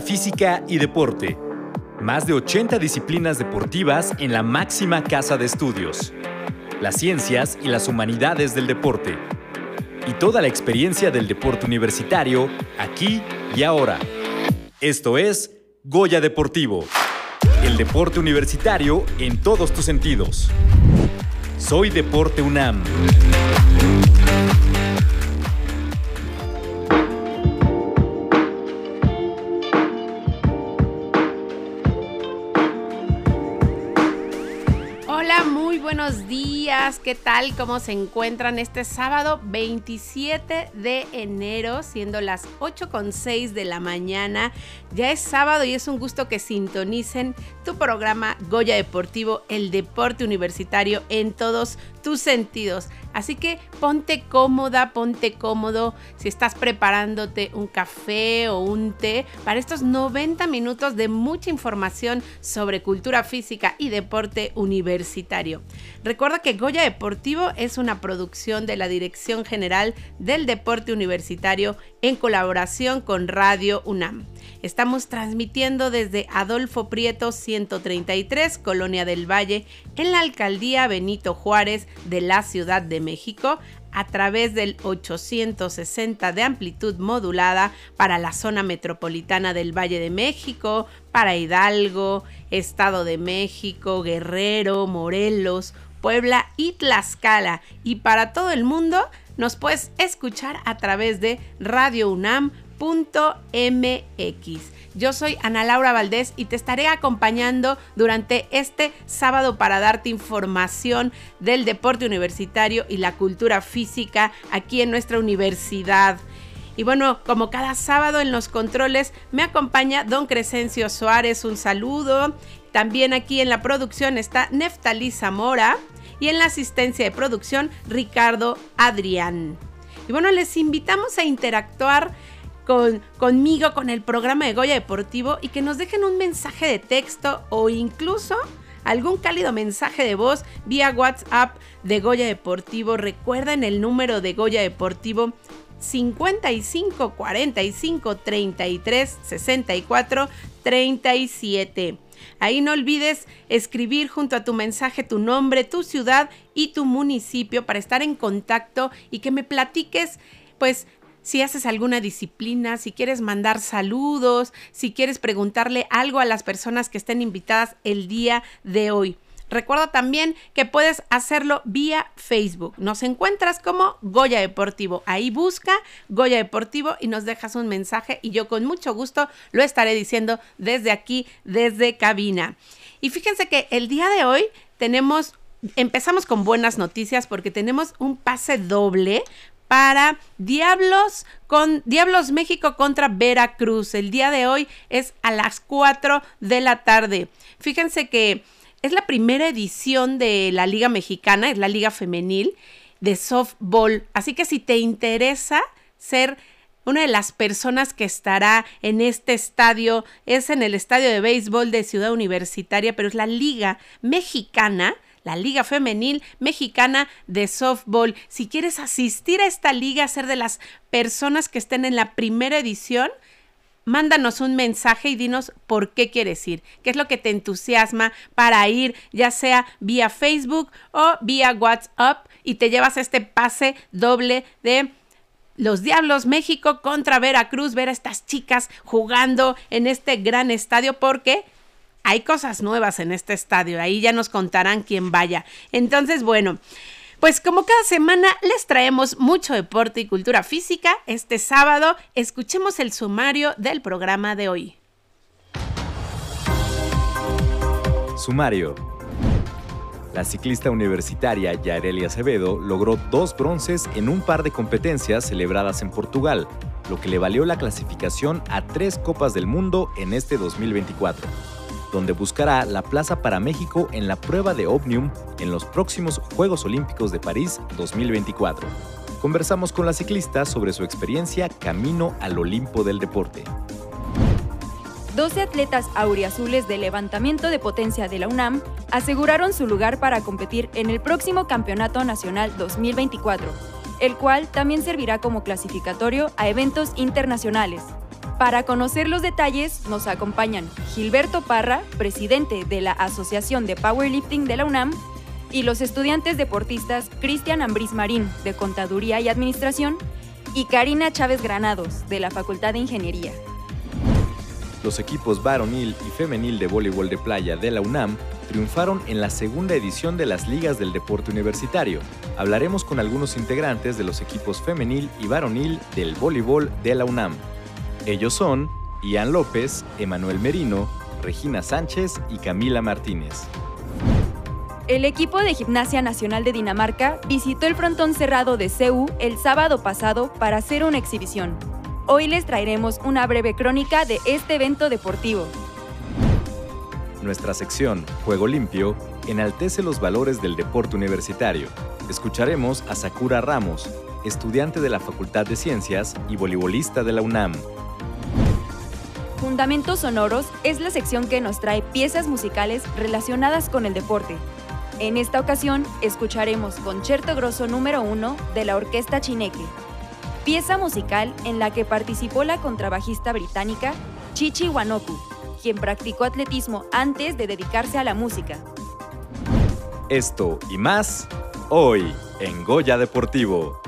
física y deporte. Más de 80 disciplinas deportivas en la máxima casa de estudios. Las ciencias y las humanidades del deporte. Y toda la experiencia del deporte universitario aquí y ahora. Esto es Goya Deportivo. El deporte universitario en todos tus sentidos. Soy Deporte UNAM. ¿Qué tal? ¿Cómo se encuentran este sábado 27 de enero, siendo las 8.6 de la mañana? Ya es sábado y es un gusto que sintonicen tu programa Goya Deportivo, el deporte universitario en todos tus sentidos. Así que ponte cómoda, ponte cómodo si estás preparándote un café o un té para estos 90 minutos de mucha información sobre cultura física y deporte universitario. Recuerda que Goya Deportivo es una producción de la Dirección General del Deporte Universitario en colaboración con Radio UNAM. Estamos transmitiendo desde Adolfo Prieto 133, Colonia del Valle, en la alcaldía Benito Juárez de la Ciudad de México, a través del 860 de amplitud modulada para la zona metropolitana del Valle de México, para Hidalgo, Estado de México, Guerrero, Morelos, Puebla y Tlaxcala. Y para todo el mundo nos puedes escuchar a través de Radio UNAM .mx. Yo soy Ana Laura Valdés y te estaré acompañando durante este sábado para darte información del deporte universitario y la cultura física aquí en nuestra universidad. Y bueno, como cada sábado en los controles me acompaña don Crescencio Suárez, un saludo. También aquí en la producción está Neftalí Zamora y en la asistencia de producción Ricardo Adrián. Y bueno, les invitamos a interactuar con, conmigo, con el programa de Goya Deportivo y que nos dejen un mensaje de texto o incluso algún cálido mensaje de voz vía WhatsApp de Goya Deportivo. Recuerden el número de Goya Deportivo 55 45 33 64 37. Ahí no olvides escribir junto a tu mensaje tu nombre, tu ciudad y tu municipio para estar en contacto y que me platiques pues si haces alguna disciplina, si quieres mandar saludos, si quieres preguntarle algo a las personas que estén invitadas el día de hoy. Recuerda también que puedes hacerlo vía Facebook. Nos encuentras como Goya Deportivo. Ahí busca Goya Deportivo y nos dejas un mensaje y yo con mucho gusto lo estaré diciendo desde aquí, desde cabina. Y fíjense que el día de hoy tenemos empezamos con buenas noticias porque tenemos un pase doble para Diablos con Diablos México contra Veracruz. El día de hoy es a las 4 de la tarde. Fíjense que es la primera edición de la Liga Mexicana, es la Liga Femenil de softball. Así que si te interesa ser una de las personas que estará en este estadio es en el estadio de béisbol de Ciudad Universitaria, pero es la Liga Mexicana la Liga Femenil Mexicana de Softball. Si quieres asistir a esta liga, ser de las personas que estén en la primera edición, mándanos un mensaje y dinos por qué quieres ir, qué es lo que te entusiasma para ir, ya sea vía Facebook o vía WhatsApp y te llevas este pase doble de los Diablos México contra Veracruz, ver a estas chicas jugando en este gran estadio porque hay cosas nuevas en este estadio, ahí ya nos contarán quién vaya. Entonces, bueno. Pues como cada semana les traemos mucho deporte y cultura física, este sábado escuchemos el sumario del programa de hoy. Sumario. La ciclista universitaria Yareli Acevedo logró dos bronces en un par de competencias celebradas en Portugal, lo que le valió la clasificación a tres Copas del Mundo en este 2024 donde buscará la plaza para México en la prueba de Omnium en los próximos Juegos Olímpicos de París 2024. Conversamos con la ciclista sobre su experiencia camino al Olimpo del deporte. 12 atletas auriazules de levantamiento de potencia de la UNAM aseguraron su lugar para competir en el próximo Campeonato Nacional 2024, el cual también servirá como clasificatorio a eventos internacionales. Para conocer los detalles nos acompañan Gilberto Parra, presidente de la Asociación de Powerlifting de la UNAM, y los estudiantes deportistas Cristian Ambris Marín, de Contaduría y Administración, y Karina Chávez Granados, de la Facultad de Ingeniería. Los equipos varonil y femenil de voleibol de playa de la UNAM triunfaron en la segunda edición de las ligas del deporte universitario. Hablaremos con algunos integrantes de los equipos femenil y varonil del voleibol de la UNAM. Ellos son Ian López, Emanuel Merino, Regina Sánchez y Camila Martínez. El equipo de Gimnasia Nacional de Dinamarca visitó el frontón cerrado de CEU el sábado pasado para hacer una exhibición. Hoy les traeremos una breve crónica de este evento deportivo. Nuestra sección Juego Limpio enaltece los valores del deporte universitario. Escucharemos a Sakura Ramos, estudiante de la Facultad de Ciencias y voleibolista de la UNAM. Fundamentos Sonoros es la sección que nos trae piezas musicales relacionadas con el deporte. En esta ocasión escucharemos Concerto Grosso número 1 de la Orquesta Chineque, pieza musical en la que participó la contrabajista británica Chichi Wanoku, quien practicó atletismo antes de dedicarse a la música. Esto y más hoy en Goya Deportivo.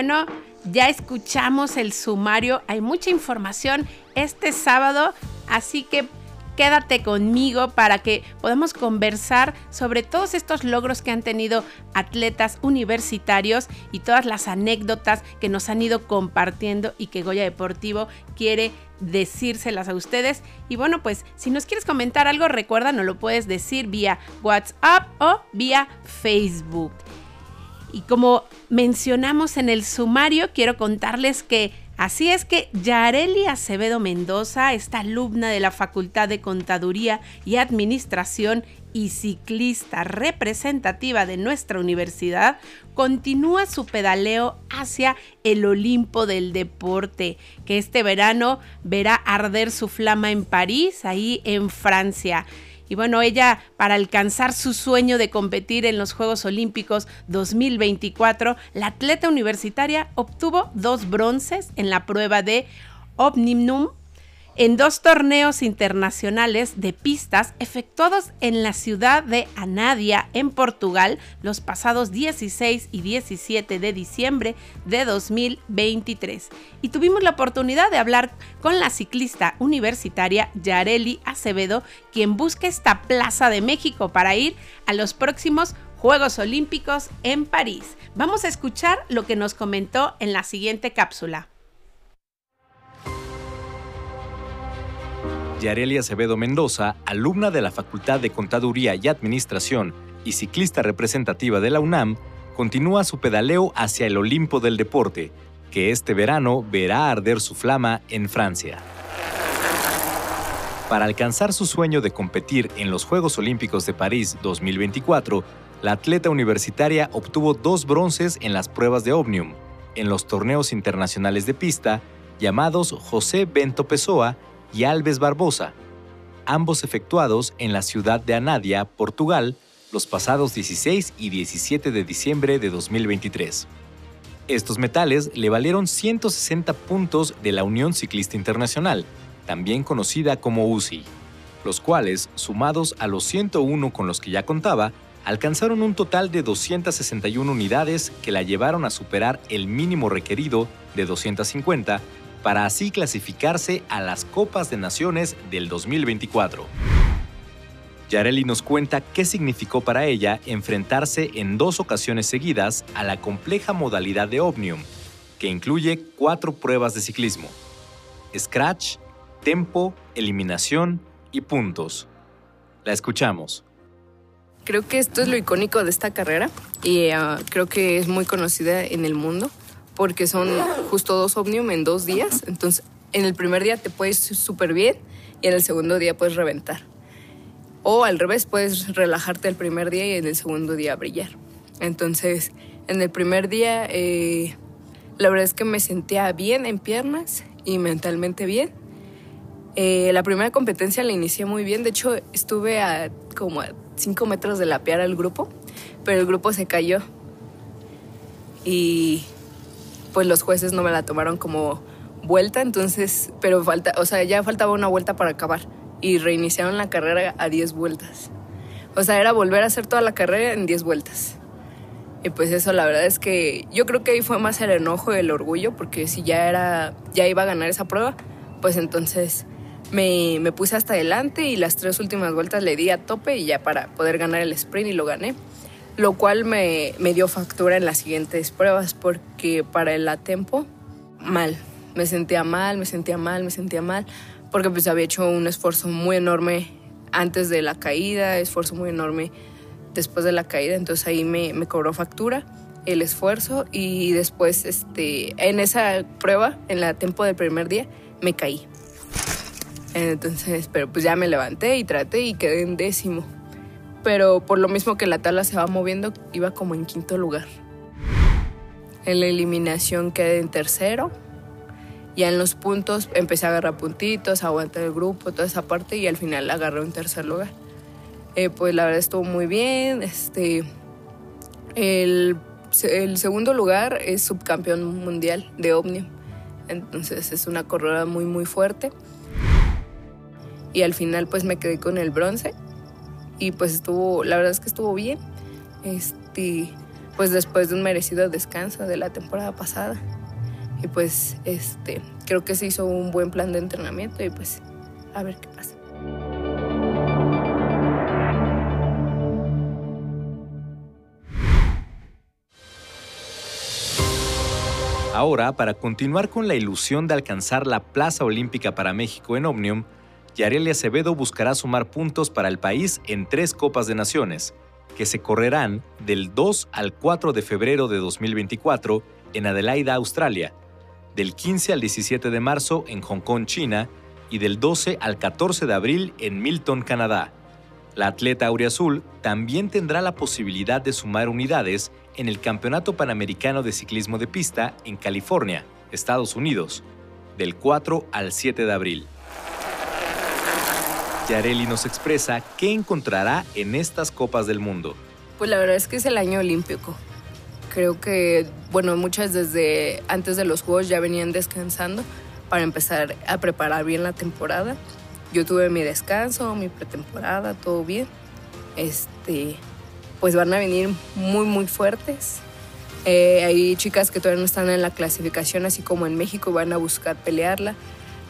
Bueno, ya escuchamos el sumario, hay mucha información este sábado, así que quédate conmigo para que podamos conversar sobre todos estos logros que han tenido atletas universitarios y todas las anécdotas que nos han ido compartiendo y que Goya Deportivo quiere decírselas a ustedes. Y bueno, pues si nos quieres comentar algo, recuerda, nos lo puedes decir vía WhatsApp o vía Facebook. Y como mencionamos en el sumario, quiero contarles que así es que Yareli Acevedo Mendoza, esta alumna de la Facultad de Contaduría y Administración y ciclista representativa de nuestra universidad, continúa su pedaleo hacia el Olimpo del deporte, que este verano verá arder su flama en París, ahí en Francia. Y bueno, ella para alcanzar su sueño de competir en los Juegos Olímpicos 2024, la atleta universitaria obtuvo dos bronces en la prueba de Omnium en dos torneos internacionales de pistas efectuados en la ciudad de Anadia, en Portugal, los pasados 16 y 17 de diciembre de 2023. Y tuvimos la oportunidad de hablar con la ciclista universitaria Yareli Acevedo, quien busca esta Plaza de México para ir a los próximos Juegos Olímpicos en París. Vamos a escuchar lo que nos comentó en la siguiente cápsula. Yareli Acevedo Mendoza, alumna de la Facultad de Contaduría y Administración y ciclista representativa de la UNAM, continúa su pedaleo hacia el Olimpo del deporte, que este verano verá arder su flama en Francia. Para alcanzar su sueño de competir en los Juegos Olímpicos de París 2024, la atleta universitaria obtuvo dos bronces en las pruebas de Omnium, en los torneos internacionales de pista llamados José Bento Pessoa y Alves Barbosa, ambos efectuados en la ciudad de Anadia, Portugal, los pasados 16 y 17 de diciembre de 2023. Estos metales le valieron 160 puntos de la Unión Ciclista Internacional, también conocida como UCI, los cuales, sumados a los 101 con los que ya contaba, alcanzaron un total de 261 unidades que la llevaron a superar el mínimo requerido de 250 para así clasificarse a las Copas de Naciones del 2024. Yareli nos cuenta qué significó para ella enfrentarse en dos ocasiones seguidas a la compleja modalidad de Omnium, que incluye cuatro pruebas de ciclismo. Scratch, tempo, eliminación y puntos. La escuchamos. Creo que esto es lo icónico de esta carrera y uh, creo que es muy conocida en el mundo porque son justo dos Omnium en dos días. Entonces, en el primer día te puedes súper bien y en el segundo día puedes reventar. O al revés, puedes relajarte el primer día y en el segundo día brillar. Entonces, en el primer día, eh, la verdad es que me sentía bien en piernas y mentalmente bien. Eh, la primera competencia la inicié muy bien, de hecho estuve a como a 5 metros de lapear al grupo, pero el grupo se cayó y pues los jueces no me la tomaron como vuelta, entonces, pero falta, o sea, ya faltaba una vuelta para acabar y reiniciaron la carrera a 10 vueltas. O sea, era volver a hacer toda la carrera en 10 vueltas. Y pues eso, la verdad es que yo creo que ahí fue más el enojo y el orgullo, porque si ya era, ya iba a ganar esa prueba, pues entonces me, me puse hasta adelante y las tres últimas vueltas le di a tope y ya para poder ganar el sprint y lo gané. Lo cual me, me dio factura en las siguientes pruebas, porque para el tempo, mal. Me sentía mal, me sentía mal, me sentía mal, porque pues había hecho un esfuerzo muy enorme antes de la caída, esfuerzo muy enorme después de la caída, entonces ahí me, me cobró factura el esfuerzo y después este, en esa prueba, en la tiempo del primer día, me caí. Entonces, pero pues ya me levanté y traté y quedé en décimo. Pero por lo mismo que la tabla se va moviendo, iba como en quinto lugar. En la eliminación quedé en tercero. Ya en los puntos empecé a agarrar puntitos, aguantar el grupo, toda esa parte y al final agarré un tercer lugar. Eh, pues la verdad estuvo muy bien. Este, el, el, segundo lugar es subcampeón mundial de Omnium. Entonces es una corredora muy muy fuerte. Y al final pues me quedé con el bronce. Y pues estuvo, la verdad es que estuvo bien. Este, pues después de un merecido descanso de la temporada pasada. Y pues este, creo que se hizo un buen plan de entrenamiento y pues a ver qué pasa. Ahora, para continuar con la ilusión de alcanzar la plaza olímpica para México en Omnium, Yareli Acevedo buscará sumar puntos para el país en tres Copas de Naciones, que se correrán del 2 al 4 de febrero de 2024 en Adelaida, Australia, del 15 al 17 de marzo en Hong Kong, China, y del 12 al 14 de abril en Milton, Canadá. La atleta Auriazul también tendrá la posibilidad de sumar unidades en el Campeonato Panamericano de Ciclismo de Pista en California, Estados Unidos, del 4 al 7 de abril. Yareli nos expresa qué encontrará en estas Copas del Mundo. Pues la verdad es que es el año olímpico. Creo que, bueno, muchas desde antes de los Juegos ya venían descansando para empezar a preparar bien la temporada. Yo tuve mi descanso, mi pretemporada, todo bien. Este, pues van a venir muy, muy fuertes. Eh, hay chicas que todavía no están en la clasificación, así como en México, van a buscar pelearla.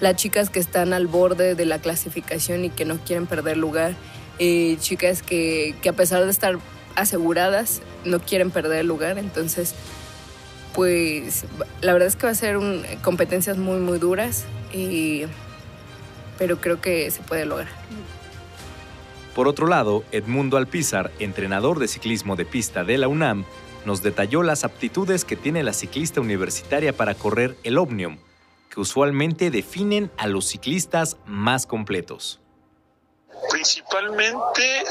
Las chicas que están al borde de la clasificación y que no quieren perder lugar. Eh, chicas que, que a pesar de estar aseguradas, no quieren perder lugar. Entonces, pues la verdad es que va a ser competencias muy, muy duras, pero creo que se puede lograr. Por otro lado, Edmundo Alpizar, entrenador de ciclismo de pista de la UNAM, nos detalló las aptitudes que tiene la ciclista universitaria para correr el Omnium, que usualmente definen a los ciclistas más completos. Principalmente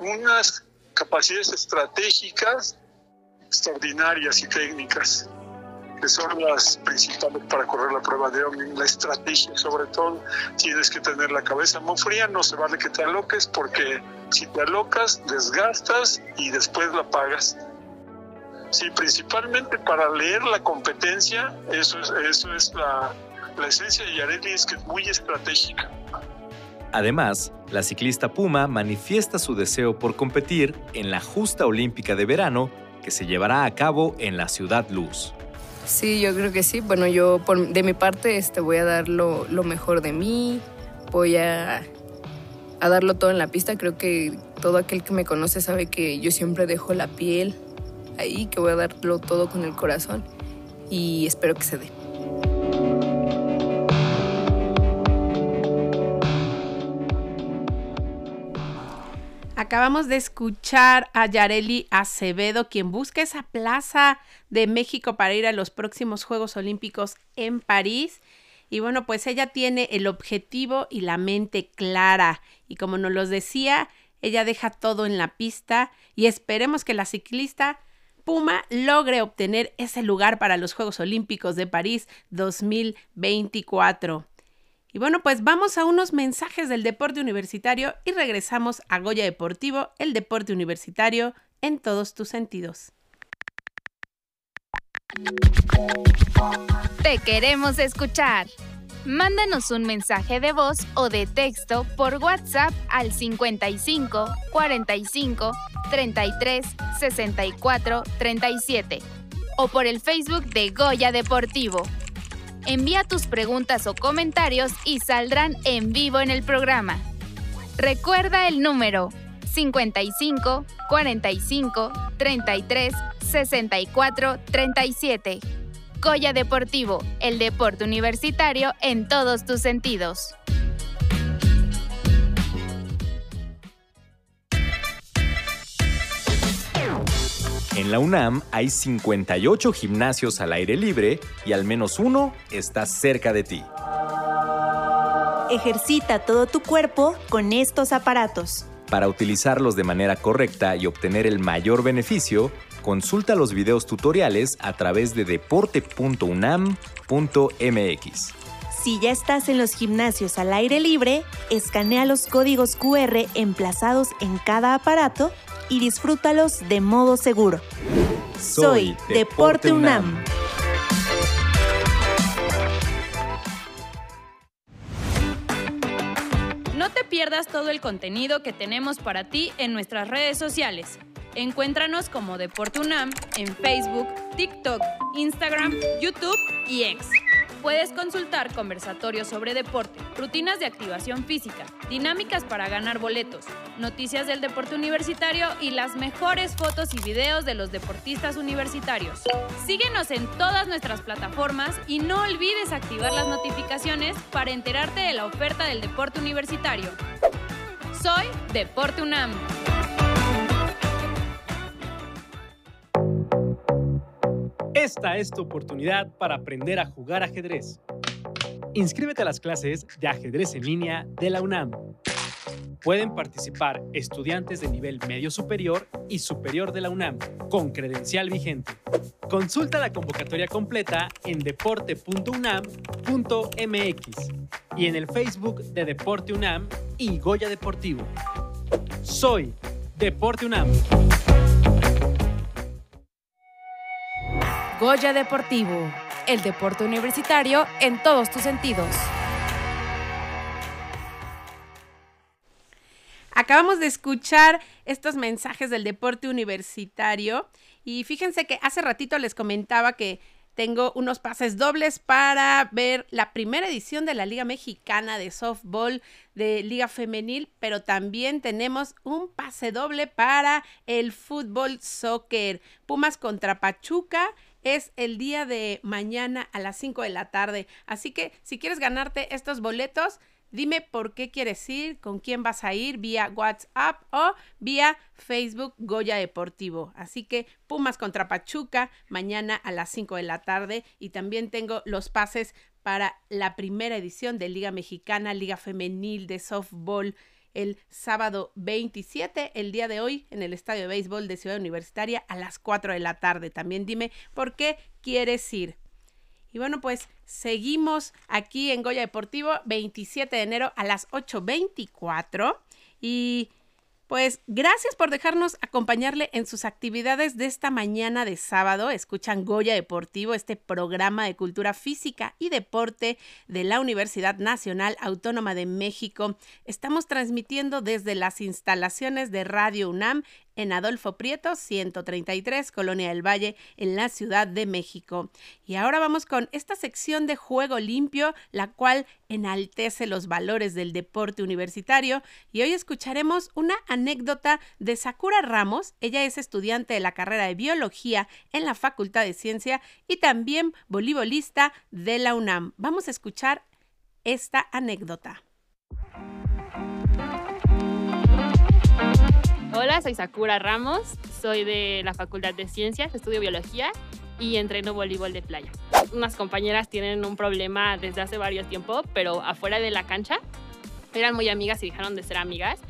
unas capacidades estratégicas extraordinarias y técnicas, que son las principales para correr la prueba de Omnium, la estrategia sobre todo. Tienes que tener la cabeza muy fría, no se vale que te aloques porque si te alocas, desgastas y después la pagas. Sí, principalmente para leer la competencia, eso es, eso es la, la esencia de Yareli, es que es muy estratégica. Además, la ciclista Puma manifiesta su deseo por competir en la justa olímpica de verano que se llevará a cabo en la Ciudad Luz. Sí, yo creo que sí. Bueno, yo de mi parte este, voy a dar lo, mejor de mí, voy a, a darlo todo en la pista. Creo que todo aquel que me conoce sabe que yo siempre dejo la piel ahí, que voy a darlo todo con el corazón y espero que se dé. Acabamos de escuchar a Yareli Acevedo, quien busca esa plaza de México para ir a los próximos Juegos Olímpicos en París. Y bueno, pues ella tiene el objetivo y la mente clara. Y como nos lo decía, ella deja todo en la pista y esperemos que la ciclista Puma logre obtener ese lugar para los Juegos Olímpicos de París 2024. Y bueno, pues vamos a unos mensajes del deporte universitario y regresamos a Goya Deportivo, el deporte universitario en todos tus sentidos. Te queremos escuchar. Mándanos un mensaje de voz o de texto por WhatsApp al 55 45 33 64 37 o por el Facebook de Goya Deportivo. Envía tus preguntas o comentarios y saldrán en vivo en el programa. Recuerda el número 55 45 33 64 37. Goya Deportivo, el deporte universitario en todos tus sentidos. En la UNAM hay 58 gimnasios al aire libre y al menos uno está cerca de ti. Ejercita todo tu cuerpo con estos aparatos. Para utilizarlos de manera correcta y obtener el mayor beneficio, consulta los videos tutoriales a través de deporte.unam.mx. Si ya estás en los gimnasios al aire libre, escanea los códigos QR emplazados en cada aparato y disfrútalos de modo seguro. Soy Deporte UNAM. No te pierdas todo el contenido que tenemos para ti en nuestras redes sociales. Encuéntranos como Deporte UNAM en Facebook, TikTok, Instagram, YouTube y X. Puedes consultar conversatorios sobre deporte, rutinas de activación física, dinámicas para ganar boletos, noticias del deporte universitario y las mejores fotos y videos de los deportistas universitarios. Síguenos en todas nuestras plataformas y no olvides activar las notificaciones para enterarte de la oferta del deporte universitario. Soy Deporte UNAM. Esta es tu oportunidad para aprender a jugar ajedrez. Inscríbete a las clases de ajedrez en línea de la UNAM. Pueden participar estudiantes de nivel medio superior y superior de la UNAM con credencial vigente. Consulta la convocatoria completa en deporte.unam.mx y en el Facebook de Deporte UNAM y Goya Deportivo. Soy Deporte UNAM. Goya Deportivo, el deporte universitario en todos tus sentidos. Acabamos de escuchar estos mensajes del deporte universitario y fíjense que hace ratito les comentaba que tengo unos pases dobles para ver la primera edición de la Liga Mexicana de Softball de Liga Femenil, pero también tenemos un pase doble para el fútbol soccer. Pumas contra Pachuca es el día de mañana a las 5 de la tarde. Así que si quieres ganarte estos boletos, dime por qué quieres ir, con quién vas a ir, vía WhatsApp o vía Facebook Goya Deportivo. Así que Pumas contra Pachuca mañana a las 5 de la tarde y también tengo los pases para la primera edición de Liga Mexicana, Liga Femenil de Softball el sábado 27, el día de hoy, en el Estadio de Béisbol de Ciudad Universitaria a las 4 de la tarde. También dime por qué quieres ir. Y bueno, pues seguimos aquí en Goya Deportivo, 27 de enero a las 8.24. Y pues gracias por dejarnos acompañarle en sus actividades de esta mañana de sábado. Escuchan Goya Deportivo, este programa de cultura física y deporte de la Universidad Nacional Autónoma de México. Estamos transmitiendo desde las instalaciones de Radio UNAM en Adolfo Prieto 133, Colonia del Valle, en la Ciudad de México. Y ahora vamos con esta sección de juego limpio, la cual enaltece los valores del deporte universitario. Y hoy escucharemos una anécdota de Sakura Ramos. Ella es estudiante de la carrera de biología en la Facultad de Ciencia y también voleibolista de la UNAM. Vamos a escuchar esta anécdota. Hola, soy Sakura Ramos, soy de la Facultad de Ciencias, estudio biología y entreno voleibol de playa. Unas compañeras tienen un problema desde hace varios tiempos, pero afuera de la cancha eran muy amigas y dejaron de ser amigas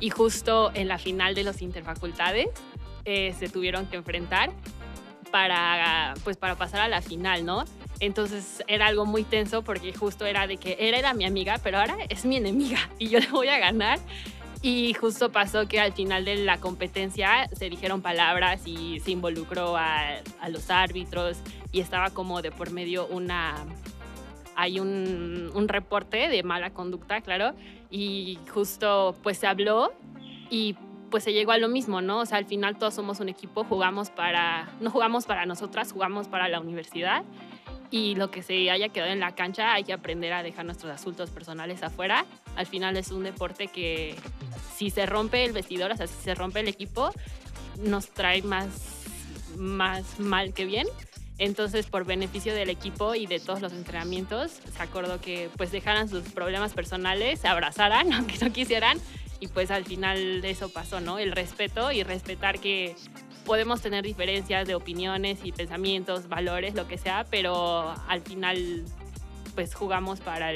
y justo en la final de los interfacultades eh, se tuvieron que enfrentar para, pues, para pasar a la final, ¿no? Entonces era algo muy tenso porque justo era de que era, era mi amiga, pero ahora es mi enemiga y yo le voy a ganar. Y justo pasó que al final de la competencia se dijeron palabras y se involucró a, los árbitros y estaba como de por medio una... Hay un, un reporte de mala conducta, claro, y justo pues se habló y pues se llegó a lo mismo, ¿no? O sea, al final todos somos un equipo, jugamos para, no jugamos para nosotras, jugamos para la universidad y lo que se haya quedado en la cancha hay que aprender a dejar nuestros asuntos personales afuera. Al final es un deporte que si se rompe el vestidor, o sea, si se rompe el equipo, nos trae más, más mal que bien. Entonces, por beneficio del equipo y de todos los entrenamientos, se acordó que pues dejaran sus problemas personales, se abrazaran, aunque no quisieran, y pues al final eso pasó, ¿no? El respeto y respetar que podemos tener diferencias de opiniones y pensamientos, valores, lo que sea, pero al final pues jugamos para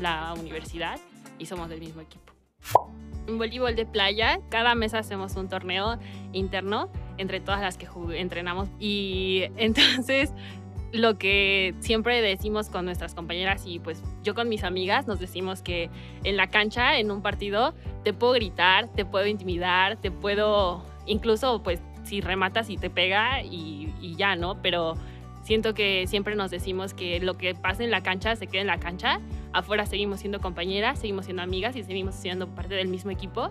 la universidad y somos del mismo equipo. En voleibol de playa, cada mes hacemos un torneo interno entre todas las que entrenamos y entonces lo que siempre decimos con nuestras compañeras y pues yo con mis amigas nos decimos que en la cancha, en un partido, te puedo gritar, te puedo intimidar, te puedo incluso pues si rematas y te pega y, ya, ¿no? Pero siento que siempre nos decimos que lo que pasa en la cancha se queda en la cancha, afuera seguimos siendo compañeras, seguimos siendo amigas y seguimos siendo parte del mismo equipo.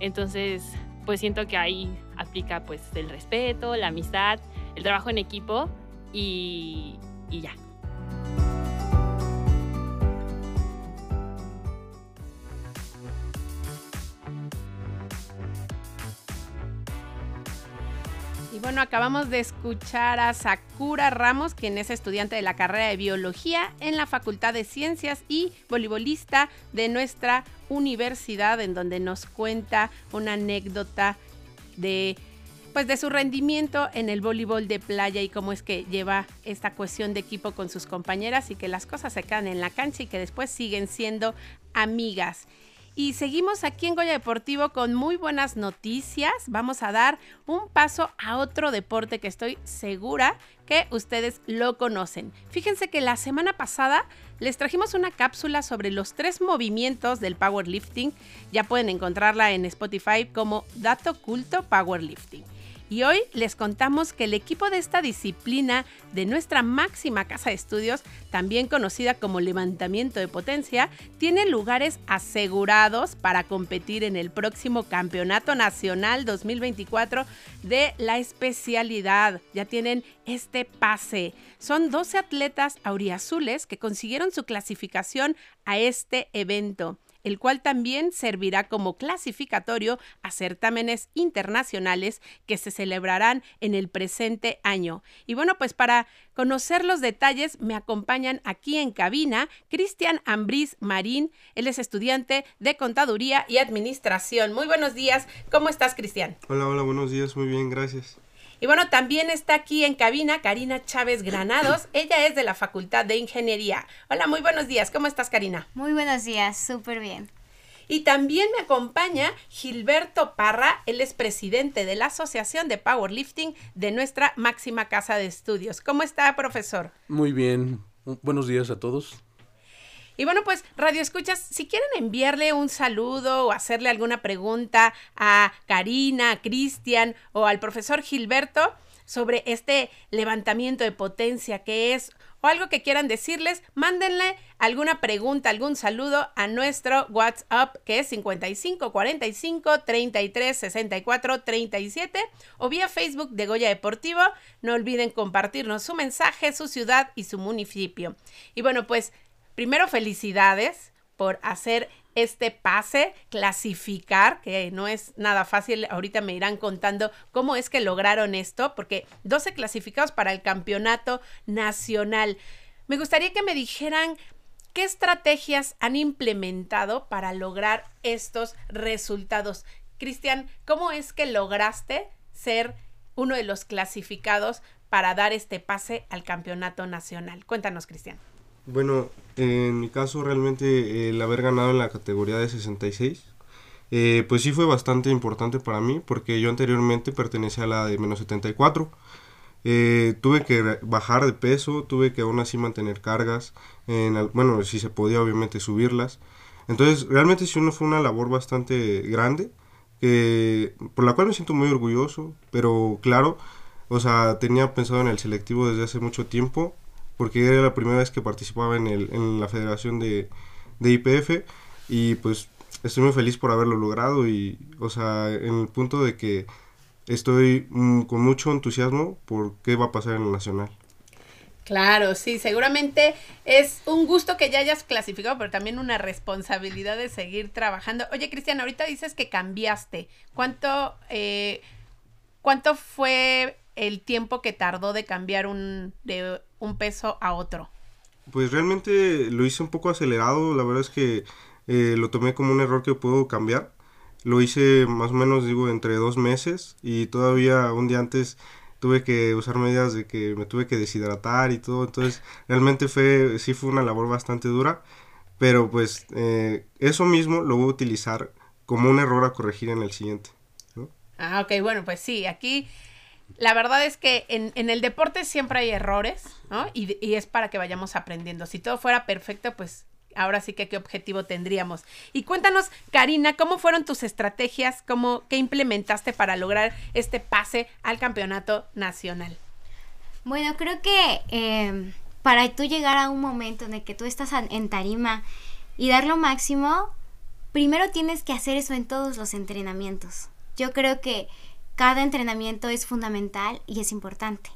Entonces, pues siento que ahí aplica pues el respeto, la amistad, el trabajo en equipo y, y ya. Bueno, acabamos de escuchar a Sakura Ramos, quien es estudiante de la carrera de biología en la Facultad de Ciencias y voleibolista de nuestra universidad, en donde nos cuenta una anécdota de pues de su rendimiento en el voleibol de playa y cómo es que lleva esta cuestión de equipo con sus compañeras y que las cosas se quedan en la cancha y que después siguen siendo amigas. Y seguimos aquí en Goya Deportivo con muy buenas noticias. Vamos a dar un paso a otro deporte que estoy segura que ustedes lo conocen. Fíjense que la semana pasada les trajimos una cápsula sobre los tres movimientos del powerlifting. Ya pueden encontrarla en Spotify como Dato Culto Powerlifting. Y hoy les contamos que el equipo de esta disciplina de nuestra máxima casa de estudios, también conocida como levantamiento de potencia, tiene lugares asegurados para competir en el próximo Campeonato Nacional 2024 de la especialidad. Ya tienen este pase. Son 12 atletas auriazules que consiguieron su clasificación a este evento el cual también servirá como clasificatorio a certámenes internacionales que se celebrarán en el presente año. Y bueno, pues para conocer los detalles me acompañan aquí en cabina Cristian Ambrís Marín, él es estudiante de Contaduría y Administración. Muy buenos días, ¿cómo estás Cristian? Hola, hola, buenos días, muy bien, gracias. Y bueno, también está aquí en cabina Karina Chávez Granados. Ella es de la Facultad de Ingeniería. Hola, muy buenos días. ¿Cómo estás, Karina? Muy buenos días, súper bien. Y también me acompaña Gilberto Parra, él es presidente de la Asociación de Powerlifting de nuestra máxima casa de estudios. ¿Cómo está, profesor? Muy bien. Buenos días a todos. Y bueno, pues Radio Escuchas, si quieren enviarle un saludo o hacerle alguna pregunta a Karina, a Cristian o al profesor Gilberto sobre este levantamiento de potencia que es o algo que quieran decirles, mándenle alguna pregunta, algún saludo a nuestro WhatsApp que es 55 45 33 64 37 o vía Facebook de Goya Deportivo. No olviden compartirnos su mensaje, su ciudad y su municipio. Y bueno, pues primero felicidades por hacer este pase, clasificar, que no es nada fácil. Ahorita me irán contando cómo es que lograron esto, porque 12 clasificados para el campeonato nacional. Me gustaría que me dijeran qué estrategias han implementado para lograr estos resultados. Cristian, ¿cómo es que lograste ser uno de los clasificados para dar este pase al campeonato nacional? Cuéntanos, Cristian. Bueno, en mi caso realmente el haber ganado en la categoría de 66, eh, pues sí fue bastante importante para mí porque yo anteriormente pertenecía a la de menos 74. Eh, tuve que bajar de peso, tuve que aún así mantener cargas, en, bueno, si se podía obviamente subirlas. Entonces, realmente sí fue una labor bastante grande, por la cual me siento muy orgulloso, pero claro, o sea, tenía pensado en el selectivo desde hace mucho tiempo, porque era la primera vez que participaba en, el, la federación de, IPF, y pues estoy muy feliz por haberlo logrado, y, o sea, en el punto de que estoy mm, con mucho entusiasmo por qué va a pasar en el Nacional. Claro, sí, seguramente es un gusto que ya hayas clasificado, pero también una responsabilidad de seguir trabajando. Oye, Cristian, ahorita dices que cambiaste. ¿Cuánto, eh, cuánto fue el tiempo que tardó de cambiar un, un peso a otro? Pues realmente lo hice un poco acelerado. La verdad es que eh, lo tomé como un error que puedo cambiar. Lo hice más o menos, digo, entre dos meses y todavía un día antes tuve que usar medidas de que me tuve que deshidratar y todo. Entonces, realmente fue, sí fue una labor bastante dura. Pero pues eh, eso mismo lo voy a utilizar como un error a corregir en el siguiente. Ah, ok, bueno, pues sí, aquí la verdad es que en, el deporte siempre hay errores, ¿no? Y, y, es para que vayamos aprendiendo. Si todo fuera perfecto, pues ahora sí que qué objetivo tendríamos. Y cuéntanos, Karina, ¿cómo fueron tus estrategias? ¿Cómo, ¿Qué implementaste para lograr este pase al campeonato nacional? Bueno, creo que em, para tú llegar a un momento en el que tú estás en tarima y dar lo máximo, primero tienes que hacer eso en todos los entrenamientos. Yo creo que cada entrenamiento es fundamental y es importante.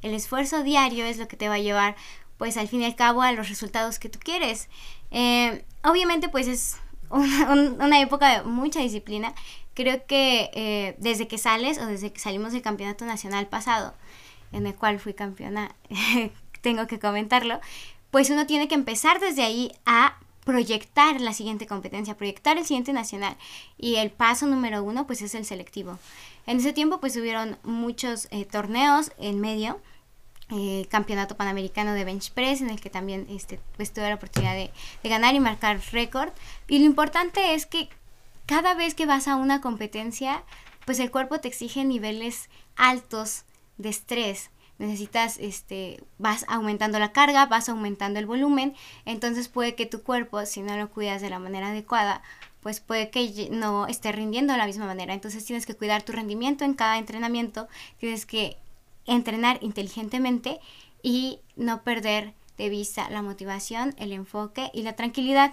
El esfuerzo diario es lo que te va a llevar pues al fin y al cabo a los resultados que tú quieres. Eh, obviamente pues es una, época de mucha disciplina. Creo que eh, desde que sales o desde que salimos del campeonato nacional pasado, en el cual fui campeona, tengo que comentarlo, pues uno tiene que empezar desde ahí a proyectar la siguiente competencia, proyectar el siguiente nacional. Y el paso número uno pues es el selectivo. En ese tiempo pues hubieron muchos eh, torneos en medio eh, campeonato panamericano de bench press en el que también este, pues, tuve la oportunidad de, ganar y marcar récord. Y lo importante es que cada vez que vas a una competencia, pues el cuerpo te exige niveles altos de estrés. Necesitas, este, vas aumentando la carga, vas aumentando el volumen, entonces puede que tu cuerpo, si no lo cuidas de la manera adecuada, pues puede que no esté rindiendo de la misma manera. Entonces tienes que cuidar tu rendimiento en cada entrenamiento, tienes que entrenar inteligentemente y no perder de vista la motivación, el enfoque y la tranquilidad.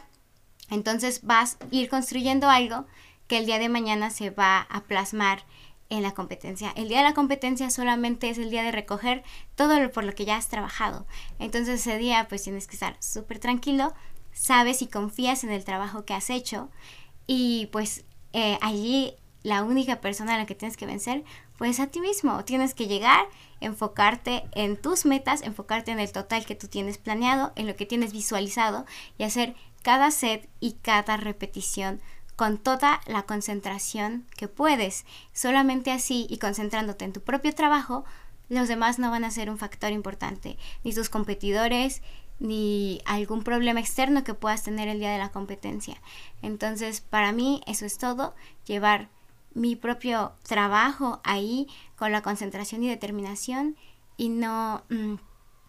Entonces vas a ir construyendo algo que el día de mañana se va a plasmar en la competencia. El día de la competencia solamente es el día de recoger todo lo por lo que ya has trabajado. Entonces ese día pues tienes que estar súper tranquilo, sabes y confías en el trabajo que has hecho y pues eh, allí la única persona a la que tienes que vencer pues a ti mismo. Tienes que llegar, enfocarte en tus metas, enfocarte en el total que tú tienes planeado, en lo que tienes visualizado y hacer cada set y cada repetición con toda la concentración que puedes. Solamente así y concentrándote en tu propio trabajo, los demás no van a ser un factor importante, ni tus competidores, ni algún problema externo que puedas tener el día de la competencia. Entonces, para mí eso es todo, llevar mi propio trabajo ahí con la concentración y determinación y no, mm,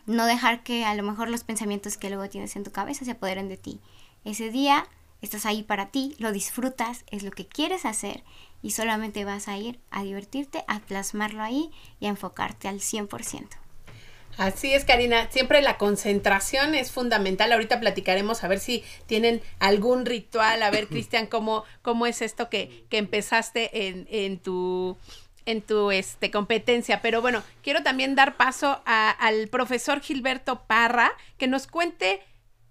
no dejar que a lo mejor los pensamientos que luego tienes en tu cabeza se apoderen de ti. Ese día estás ahí para ti, lo disfrutas, es lo que quieres hacer y solamente vas a ir a divertirte, a plasmarlo ahí y a enfocarte al 100%. Así es, Karina. Siempre la concentración es fundamental. Ahorita platicaremos a ver si tienen algún ritual. A ver, Cristian, cómo, cómo es esto que, que empezaste en, en tu en tu este, competencia. Pero bueno, quiero también dar paso al profesor Gilberto Parra, que nos cuente,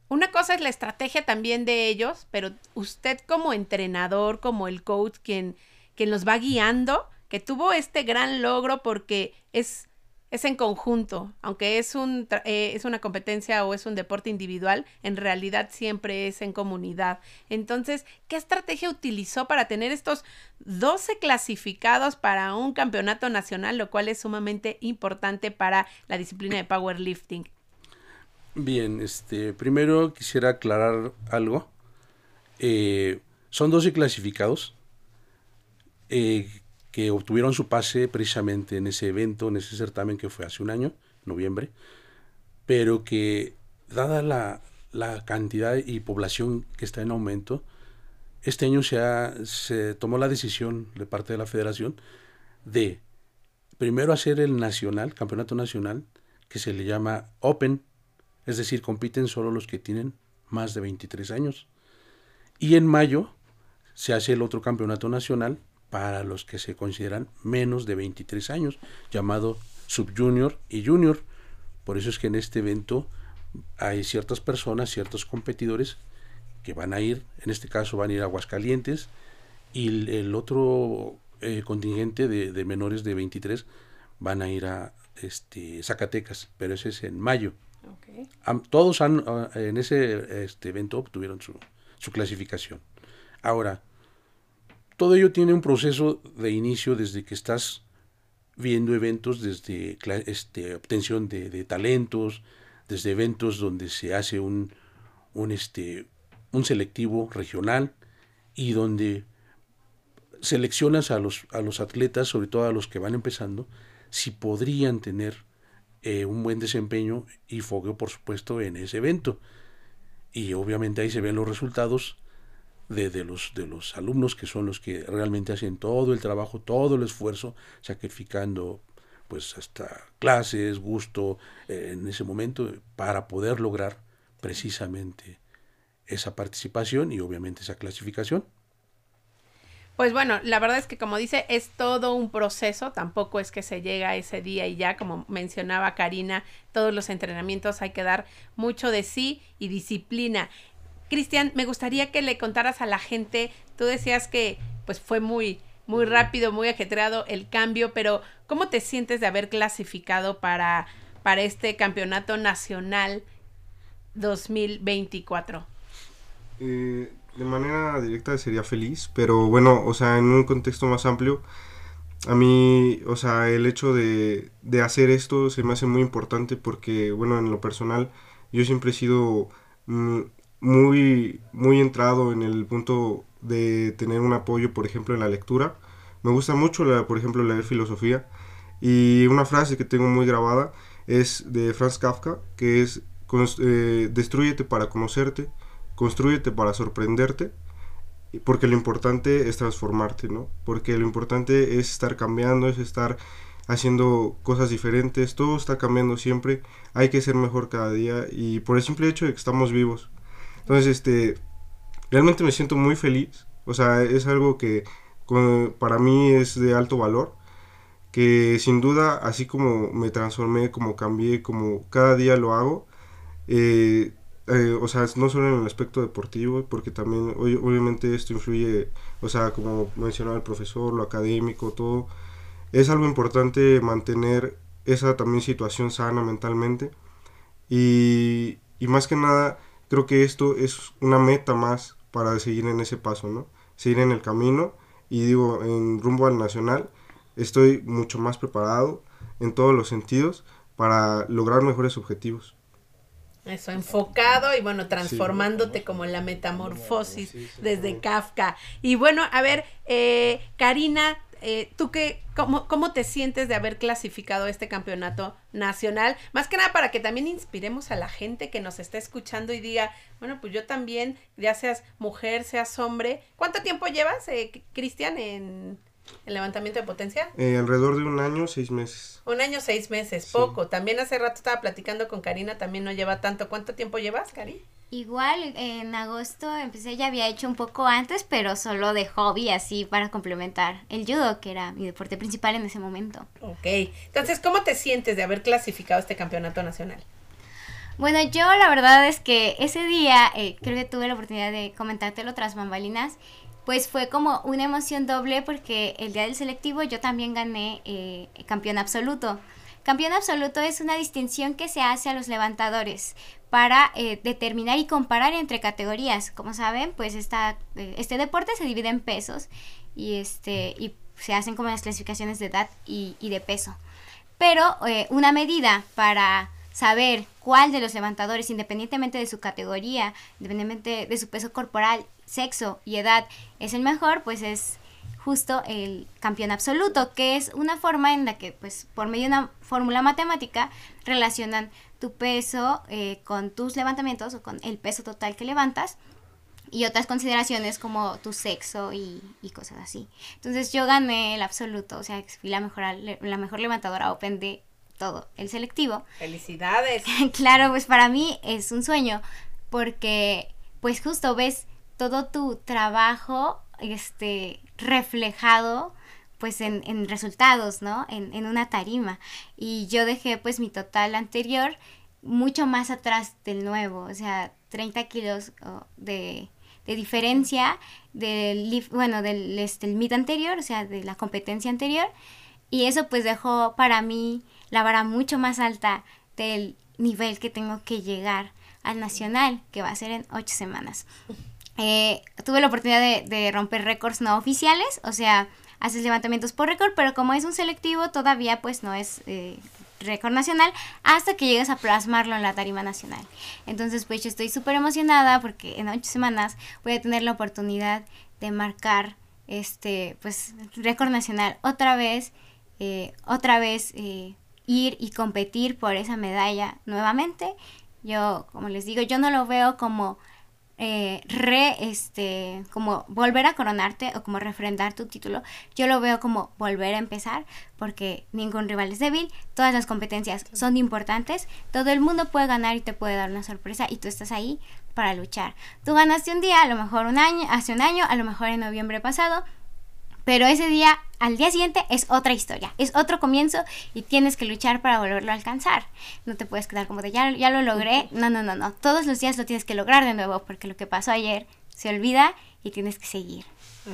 una cosa es la estrategia también de ellos, pero usted como entrenador, como el coach, quien, quien los va guiando, que tuvo este gran logro porque es es en conjunto, aunque es, un, eh, es una competencia o es un deporte individual, en realidad siempre es en comunidad. Entonces, ¿qué estrategia utilizó para tener estos 12 clasificados para un campeonato nacional, lo cual es sumamente importante para la disciplina de powerlifting? Bien, este, primero quisiera aclarar algo. Eh, son 12 clasificados. Eh, que obtuvieron su pase precisamente en ese evento, en ese certamen que fue hace un año, noviembre, pero que dada la, la cantidad y población que está en aumento, este año se, ha, se tomó la decisión de parte de la federación de primero hacer el nacional, campeonato nacional, que se le llama Open, es decir, compiten solo los que tienen más de 23 años. Y en mayo se hace el otro campeonato nacional para los que se consideran menos de 23 años, llamado Subjunior y Junior. Por eso es que en este evento hay ciertas personas, ciertos competidores que van a ir, en este caso van a ir a Aguascalientes, y el, otro eh, contingente de, menores de 23 van a ir a este, Zacatecas, pero ese es en mayo. Todos han, ah, en ese este, evento obtuvieron su, clasificación. Ahora, todo ello tiene un proceso de inicio desde que estás viendo eventos, desde este, obtención de, talentos, desde eventos donde se hace un, este, selectivo regional y donde seleccionas a los atletas, sobre todo a los que van empezando, si podrían tener eh, un buen desempeño y fogueo, por supuesto, en ese evento. Y obviamente ahí se ven los resultados de, los, de los alumnos que son los que realmente hacen todo el trabajo, todo el esfuerzo, sacrificando pues hasta clases, gusto eh, en ese momento para poder lograr precisamente esa participación y obviamente esa clasificación. Pues bueno, la verdad es que como dice, es todo un proceso, tampoco es que se llega ese día y ya, como mencionaba Karina, todos los entrenamientos hay que dar mucho de sí y disciplina. Cristian, me gustaría que le contaras a la gente, tú decías que pues fue muy muy rápido, muy ajetreado el cambio, pero ¿cómo te sientes de haber clasificado para, para este campeonato nacional 2024? Eh, de manera directa sería feliz, pero bueno, o sea, en un contexto más amplio, a mí, o sea, el hecho de, de hacer esto se me hace muy importante porque, bueno, en lo personal, yo siempre he sido mm, muy, muy entrado en el punto de tener un apoyo, por ejemplo, en la lectura. Me gusta mucho, por ejemplo, leer filosofía. Y una frase que tengo muy grabada es de Franz Kafka, que es, eh, destruyete para conocerte, construyete para sorprenderte, porque lo importante es transformarte, ¿no? Porque lo importante es estar cambiando, es estar haciendo cosas diferentes, todo está cambiando siempre, hay que ser mejor cada día y por el simple hecho de que estamos vivos. Entonces, este, realmente me siento muy feliz. O sea, es algo que para mí es de alto valor. Que sin duda, así como me transformé, como cambié, como cada día lo hago, eh, eh, o sea, no solo en el aspecto deportivo, porque también obviamente esto influye, o sea, como mencionaba el profesor, lo académico, todo. Es algo importante mantener esa también situación sana mentalmente. Y, y más que nada, creo que esto es una meta más para seguir en ese paso, ¿no? Seguir en el camino y digo, en rumbo al nacional, estoy mucho más preparado en todos los sentidos para lograr mejores objetivos. Eso, enfocado y bueno, transformándote como la metamorfosis desde Kafka. Y bueno, a ver, eh, Karina, eh, ¿tú qué, cómo, cómo te sientes de haber clasificado este campeonato nacional? Más que nada para que también inspiremos a la gente que nos está escuchando y diga, bueno, pues yo también, ya seas mujer, seas hombre. ¿Cuánto tiempo llevas, eh, Cristian, en el levantamiento de potencia? Eh, alrededor de un año, seis meses. Un año, seis meses, poco. También hace rato estaba platicando con Karina, también no lleva tanto. ¿Cuánto tiempo llevas, Cari? Igual en agosto empecé, ya había hecho un poco antes, pero solo de hobby, así para complementar el judo, que era mi deporte principal en ese momento. Ok, entonces, ¿cómo te sientes de haber clasificado este campeonato nacional? Bueno, yo la verdad es que ese día, eh, creo que tuve la oportunidad de comentártelo tras bambalinas, pues fue como una emoción doble porque el día del selectivo yo también gané eh, campeón absoluto. Campeón absoluto es una distinción que se hace a los levantadores para eh, determinar y comparar entre categorías. Como saben, pues esta, eh, este deporte se divide en pesos y, este, y se hacen como las clasificaciones de edad y, de peso. Pero eh, una medida para saber cuál de los levantadores, independientemente de su categoría, independientemente de su peso corporal, sexo y edad, es el mejor, pues es justo el campeón absoluto, que es una forma en la que, pues, por medio de una fórmula matemática, relacionan tu peso eh, con tus levantamientos o con el peso total que levantas y otras consideraciones como tu sexo y, cosas así. Entonces yo gané el absoluto, o sea, fui la mejor, la mejor levantadora open de todo el selectivo. Felicidades. claro, pues para mí es un sueño porque pues justo ves todo tu trabajo este reflejado pues en, resultados, ¿no? En, en, una tarima. Y yo dejé pues mi total anterior mucho más atrás del nuevo, o sea, 30 kilos de, de diferencia del, bueno, del este, el anterior, o sea, de la competencia anterior. Y eso pues dejó para mí la vara mucho más alta del nivel que tengo que llegar al nacional, que va a ser en ocho semanas. Eh, tuve la oportunidad de, romper récords no oficiales, o sea, haces levantamientos por récord, pero como es un selectivo, todavía pues no es eh, récord nacional hasta que llegues a plasmarlo en la tarima nacional. Entonces, pues yo estoy súper emocionada porque en ocho semanas voy a tener la oportunidad de marcar este, pues, récord nacional otra vez, eh, otra vez ir y competir por esa medalla nuevamente. Yo, como les digo, yo no lo veo como eh, re, este, como volver a coronarte o como refrendar tu título, yo lo veo como volver a empezar porque ningún rival es débil, todas las competencias son importantes, todo el mundo puede ganar y te puede dar una sorpresa y tú estás ahí para luchar. Tú ganaste un día, a lo mejor un año, hace un año, a lo mejor en noviembre pasado, pero ese día, al día siguiente, es otra historia, es otro comienzo y tienes que luchar para volverlo a alcanzar. No te puedes quedar como de ya, ya lo logré. No, no, no, no. Todos los días lo tienes que lograr de nuevo porque lo que pasó ayer se olvida y tienes que seguir.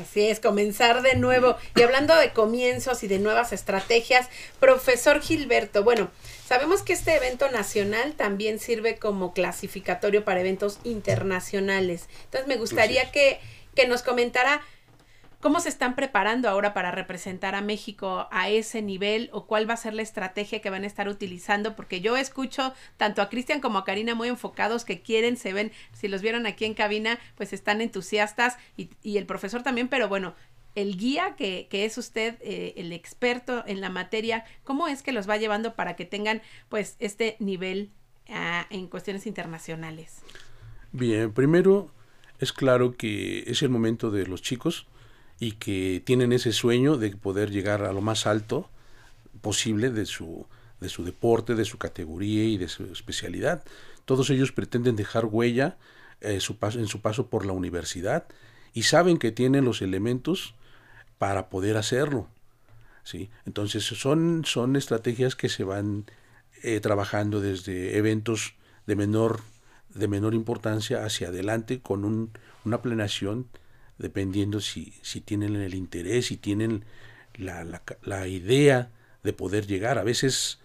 Así es, comenzar de nuevo. Y hablando de comienzos y de nuevas estrategias, profesor Gilberto, bueno, sabemos que este evento nacional también sirve como clasificatorio para eventos internacionales. Entonces me gustaría que, que nos comentara ¿Cómo se están preparando ahora para representar a México a ese nivel o cuál va a ser la estrategia que van a estar utilizando? Porque yo escucho tanto a Cristian como a Karina muy enfocados que quieren, se ven, si los vieron aquí en cabina, pues están entusiastas y, el profesor también, pero bueno, el guía que, es usted, eh, el experto en la materia, ¿cómo es que los va llevando para que tengan pues este nivel ah, en cuestiones internacionales? Bien, primero es claro que es el momento de los chicos y que tienen ese sueño de poder llegar a lo más alto posible de su, de su deporte, de su categoría y de su especialidad. Todos ellos pretenden dejar huella eh, en su paso por la universidad y saben que tienen los elementos para poder hacerlo. ¿sí? Entonces son, son estrategias que se van eh, trabajando desde eventos de menor, de menor importancia hacia adelante con un, una planeación dependiendo si, si tienen el interés, si tienen la, la, idea de poder llegar. A veces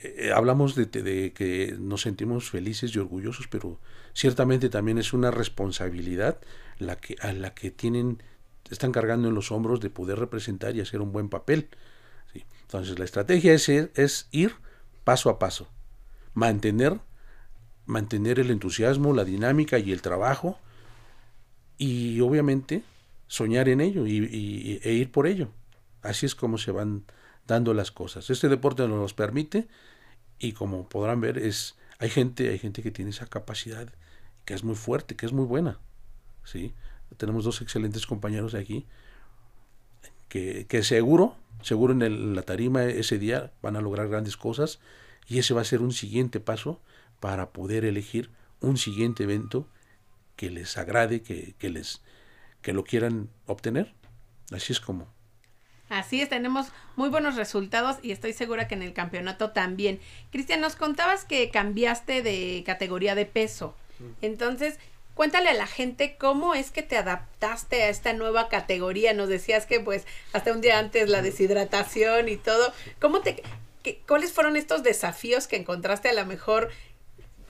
eh, hablamos de, de, que nos sentimos felices y orgullosos, pero ciertamente también es una responsabilidad la que, a la que tienen, están cargando en los hombros de poder representar y hacer un buen papel. Entonces la estrategia es, es ir paso a paso, mantener, mantener el entusiasmo, la dinámica y el trabajo y obviamente soñar en ello y, e ir por ello. Así es como se van dando las cosas. Este deporte nos permite y como podrán ver es hay gente hay gente que tiene esa capacidad que es muy fuerte, que es muy buena. ¿sí? Tenemos dos excelentes compañeros aquí que, que seguro, seguro en la tarima ese día van a lograr grandes cosas y ese va a ser un siguiente paso para poder elegir un siguiente evento que les agrade, que, que, les, que lo quieran obtener. Así es como. Así es, tenemos muy buenos resultados y estoy segura que en el campeonato también. Cristian, nos contabas que cambiaste de categoría de peso. Entonces, cuéntale a la gente cómo es que te adaptaste a esta nueva categoría. Nos decías que pues hasta un día antes la deshidratación y todo. ¿Cómo te, ¿Cuáles fueron estos desafíos que encontraste a lo mejor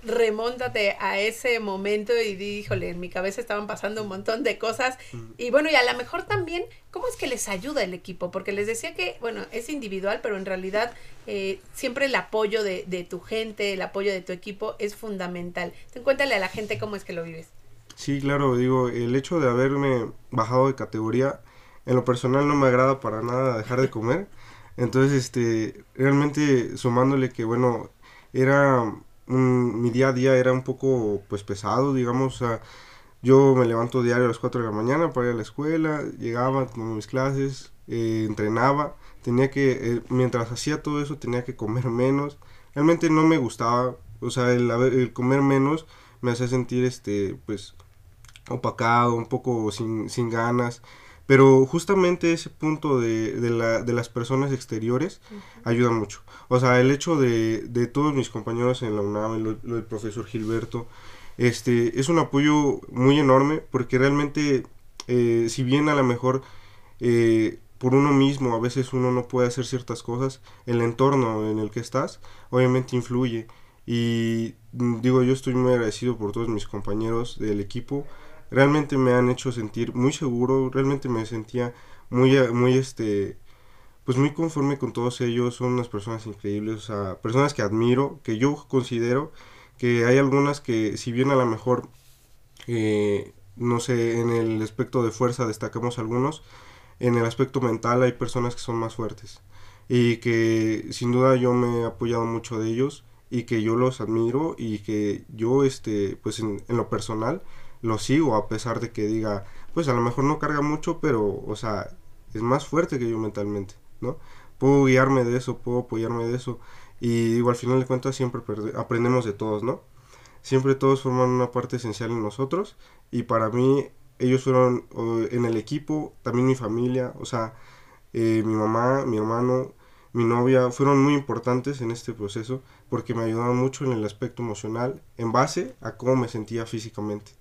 remóntate a ese momento y díjole, en mi cabeza estaban pasando un montón de cosas. Y bueno, y a lo mejor también, ¿cómo es que les ayuda el equipo? Porque les decía que, bueno, es individual, pero en realidad eh, siempre el apoyo de, de, tu gente, el apoyo de tu equipo es fundamental. Entonces, cuéntale a la gente cómo es que lo vives. Sí, claro, digo, el hecho de haberme bajado de categoría En lo personal no me agrada para nada dejar de comer. Entonces, este, realmente sumándole que, bueno, era mi día a día era un poco, pues, pesado, digamos, yo me levanto diario a las 4 de la mañana para ir a la escuela, llegaba, tomaba mis clases, eh, entrenaba, tenía que, eh, mientras hacía todo eso, tenía que comer menos. Realmente no me gustaba, o sea, el, el comer menos me hacía sentir, este, pues, opacado, un poco sin, sin ganas. Pero justamente ese punto de, de, la, de las personas exteriores ayuda mucho. O sea, el hecho de, de todos mis compañeros en la UNAM, lo, del profesor Gilberto, este, es un apoyo muy enorme porque realmente, eh, si bien a lo mejor eh, por uno mismo a veces uno no puede hacer ciertas cosas, el entorno en el que estás obviamente influye. Y mm, digo, yo estoy muy agradecido por todos mis compañeros del equipo realmente me han hecho sentir muy seguro, realmente me sentía muy, muy, este, pues muy conforme con todos ellos, son unas personas increíbles, personas que admiro, que yo considero que hay algunas que si bien a lo mejor, eh, no sé, en el aspecto de fuerza destacamos algunos, en el aspecto mental hay personas que son más fuertes y que sin duda yo me he apoyado mucho de ellos y que yo los admiro y que yo este pues en lo personal lo sigo a pesar de que diga, pues a lo mejor no carga mucho, pero, o sea, es más fuerte que yo mentalmente, ¿no? Puedo guiarme de eso, puedo apoyarme de eso. Y digo, al final de cuentas siempre aprendemos de todos, ¿no? Siempre todos forman una parte esencial en nosotros. Y para mí, ellos fueron en el equipo, también mi familia, o sea, eh, mi mamá, mi hermano, mi novia, fueron muy importantes en este proceso porque me ayudaron mucho en el aspecto emocional en base a cómo me sentía físicamente.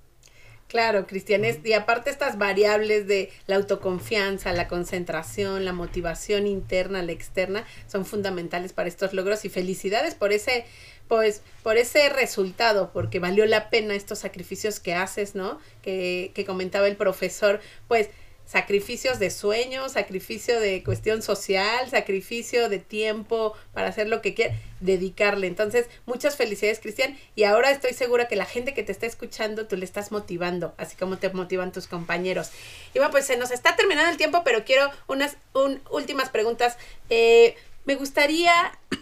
Claro, Cristian, y aparte estas variables de la autoconfianza, la concentración, la motivación interna, la externa, son fundamentales para estos logros y felicidades por ese, pues, por ese resultado, porque valió la pena estos sacrificios que haces, ¿no? Que, que comentaba el profesor, pues, sacrificios de sueño, sacrificio de cuestión social, sacrificio de tiempo para hacer lo que quiera, dedicarle. Entonces, muchas felicidades, Cristian. Y ahora estoy segura que la gente que te está escuchando, tú le estás motivando, así como te motivan tus compañeros. Y bueno, pues se nos está terminando el tiempo, pero quiero unas últimas preguntas. Eh, me gustaría,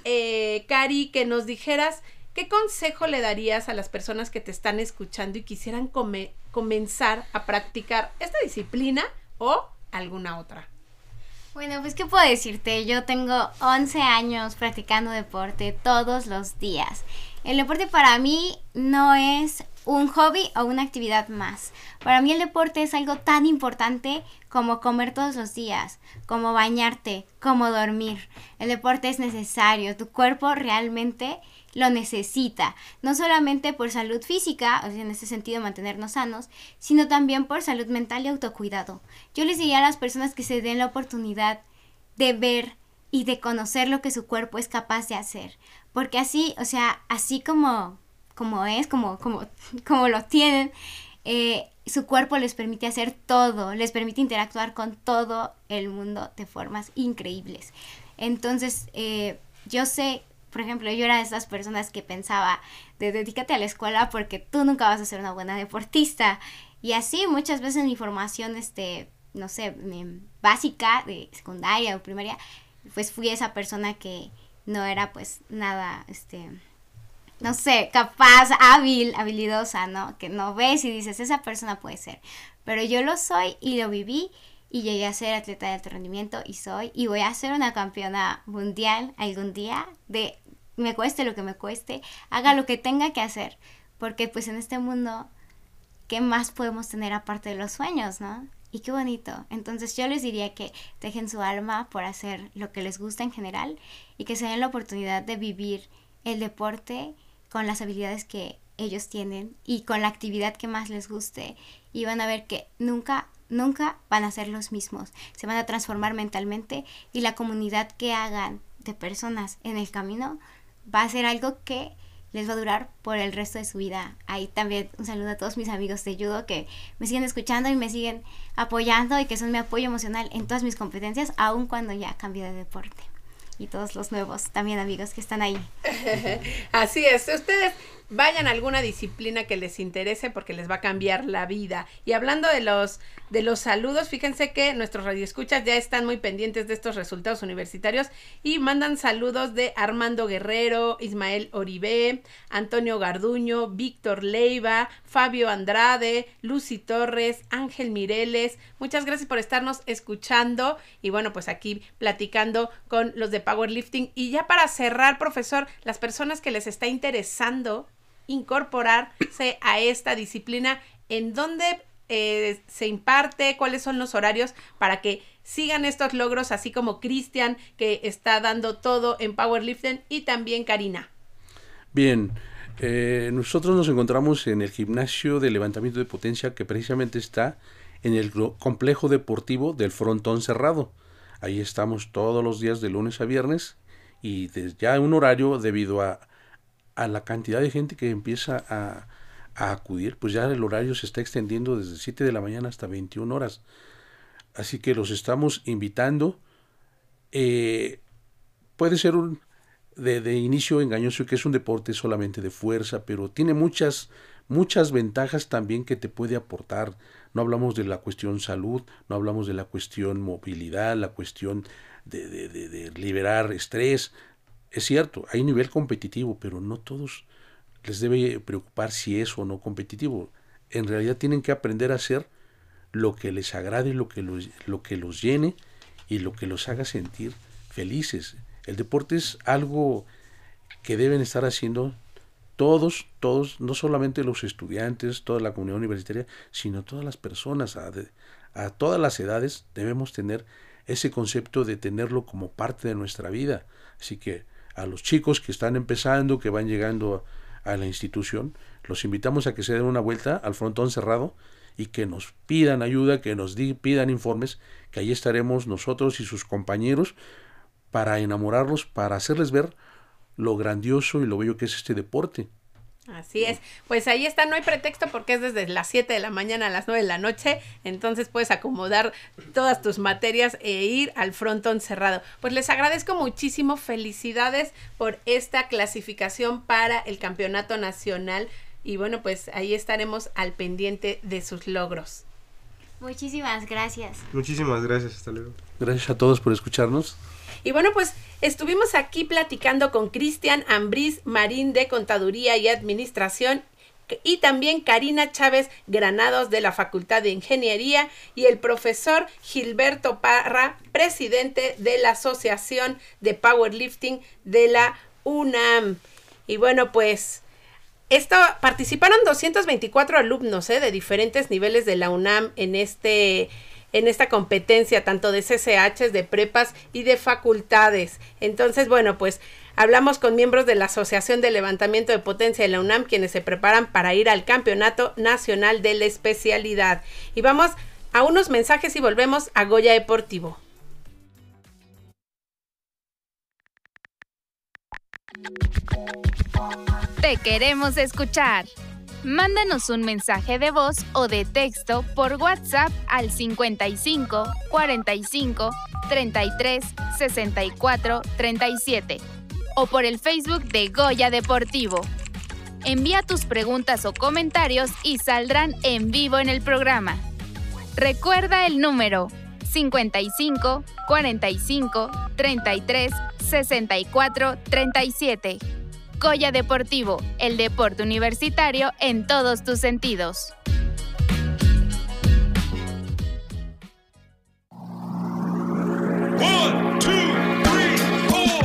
eh, Cari, que nos dijeras ¿Qué consejo le darías a las personas que te están escuchando y quisieran comenzar a practicar esta disciplina o alguna otra? Bueno, pues qué puedo decirte, yo tengo 11 años practicando deporte todos los días. El deporte para mí no es un hobby o una actividad más. Para mí el deporte es algo tan importante como comer todos los días, como bañarte, como dormir. El deporte es necesario, tu cuerpo realmente lo necesita, no solamente por salud física, o sea, en ese sentido mantenernos sanos, sino también por salud mental y autocuidado. Yo les diría a las personas que se den la oportunidad de ver y de conocer lo que su cuerpo es capaz de hacer, porque así, o sea, así como, como es, como, como, como lo tienen, eh, su cuerpo les permite hacer todo, les permite interactuar con todo el mundo de formas increíbles. Entonces, eh, yo sé por ejemplo, yo era de esas personas que pensaba de dedícate a la escuela porque tú nunca vas a ser una buena deportista. Y así muchas veces mi formación, este, no sé, básica, de secundaria o primaria, pues fui esa persona que no era pues nada, este, no sé, capaz, hábil, habilidosa, ¿no? Que no ves y dices, esa persona puede ser. Pero yo lo soy y lo viví y llegué a ser atleta de alto rendimiento y soy y voy a ser una campeona mundial algún día de me cueste lo que me cueste, haga lo que tenga que hacer, porque pues en este mundo, ¿qué más podemos tener aparte de los sueños, no? Y qué bonito. Entonces yo les diría que dejen su alma por hacer lo que les gusta en general y que se den la oportunidad de vivir el deporte con las habilidades que ellos tienen y con la actividad que más les guste y van a ver que nunca, nunca van a ser los mismos. Se van a transformar mentalmente y la comunidad que hagan de personas en el camino va a ser algo que les va a durar por el resto de su vida. Ahí también un saludo a todos mis amigos de judo que me siguen escuchando y me siguen apoyando y que son mi apoyo emocional en todas mis competencias, aun cuando ya cambio de deporte. Y todos los nuevos también amigos que están ahí. Así es, ustedes vayan a alguna disciplina que les interese porque les va a cambiar la vida. Y hablando de los de los saludos, fíjense que nuestros radioescuchas ya están muy pendientes de estos resultados universitarios y mandan saludos de Armando Guerrero, Ismael Oribe, Antonio Garduño, Víctor Leiva, Fabio Andrade, Lucy Torres, Ángel Mireles. Muchas gracias por estarnos escuchando y bueno, pues aquí platicando con los de Powerlifting. Y ya para cerrar, profesor, las personas que les está interesando incorporarse a esta disciplina, ¿en dónde eh, se imparte? ¿Cuáles son los horarios para que sigan estos logros, así como Cristian, que está dando todo en Powerlifting, y también Karina? Bien, eh, nosotros nos encontramos en el gimnasio de levantamiento de potencia que precisamente está en el complejo deportivo del frontón cerrado. Ahí estamos todos los días de lunes a viernes y ya un horario debido a, a la cantidad de gente que empieza a, a, acudir, pues ya el horario se está extendiendo desde 7 de la mañana hasta 21 horas. Así que los estamos invitando. Eh, puede ser un de, inicio engañoso que es un deporte solamente de fuerza, pero tiene muchas, muchas ventajas también que te puede aportar. No hablamos de la cuestión salud, no hablamos de la cuestión movilidad, la cuestión de, de liberar estrés, es cierto, hay nivel competitivo, pero no todos les debe preocupar si es o no competitivo. En realidad tienen que aprender a hacer lo que les agrade, lo que los, lo que los llene y lo que los haga sentir felices. El deporte es algo que deben estar haciendo todos, todos, no solamente los estudiantes, toda la comunidad universitaria, sino todas las personas, a, a todas las edades, debemos tener ese concepto de tenerlo como parte de nuestra vida. Así que a los chicos que están empezando, que van llegando a, la institución, los invitamos a que se den una vuelta al frontón cerrado y que nos pidan ayuda, que nos pidan informes, que ahí estaremos nosotros y sus compañeros para enamorarlos, para hacerles ver lo grandioso y lo bello que es este deporte. Así es, pues ahí está, no hay pretexto porque es desde las 7 de la mañana a las 9 de la noche, entonces puedes acomodar todas tus materias e ir al frontón cerrado. Pues les agradezco muchísimo, felicidades por esta clasificación para el campeonato nacional y bueno, pues ahí estaremos al pendiente de sus logros. Muchísimas gracias. Muchísimas gracias, hasta luego. Gracias a todos por escucharnos. Y bueno, pues estuvimos aquí platicando con Cristian Ambriz Marín de Contaduría y Administración y también Karina Chávez Granados de la Facultad de Ingeniería y el profesor Gilberto Parra, presidente de la Asociación de Powerlifting de la UNAM. Y bueno, pues esto participaron 224 alumnos ¿eh? de diferentes niveles de la UNAM en este en esta competencia, tanto de CCH, de prepas y de facultades. Entonces, bueno, pues hablamos con miembros de la Asociación de Levantamiento de Potencia de la UNAM, quienes se preparan para ir al Campeonato Nacional de la Especialidad. Y vamos a unos mensajes y volvemos a Goya Deportivo. Te queremos escuchar. Mándanos un mensaje de voz o de texto por WhatsApp al 55 45 33 64 37 o por el Facebook de Goya Deportivo. Envía tus preguntas o comentarios y saldrán en vivo en el programa. Recuerda el número 55 45 33 64 37. Goya Deportivo, el deporte universitario en todos tus sentidos.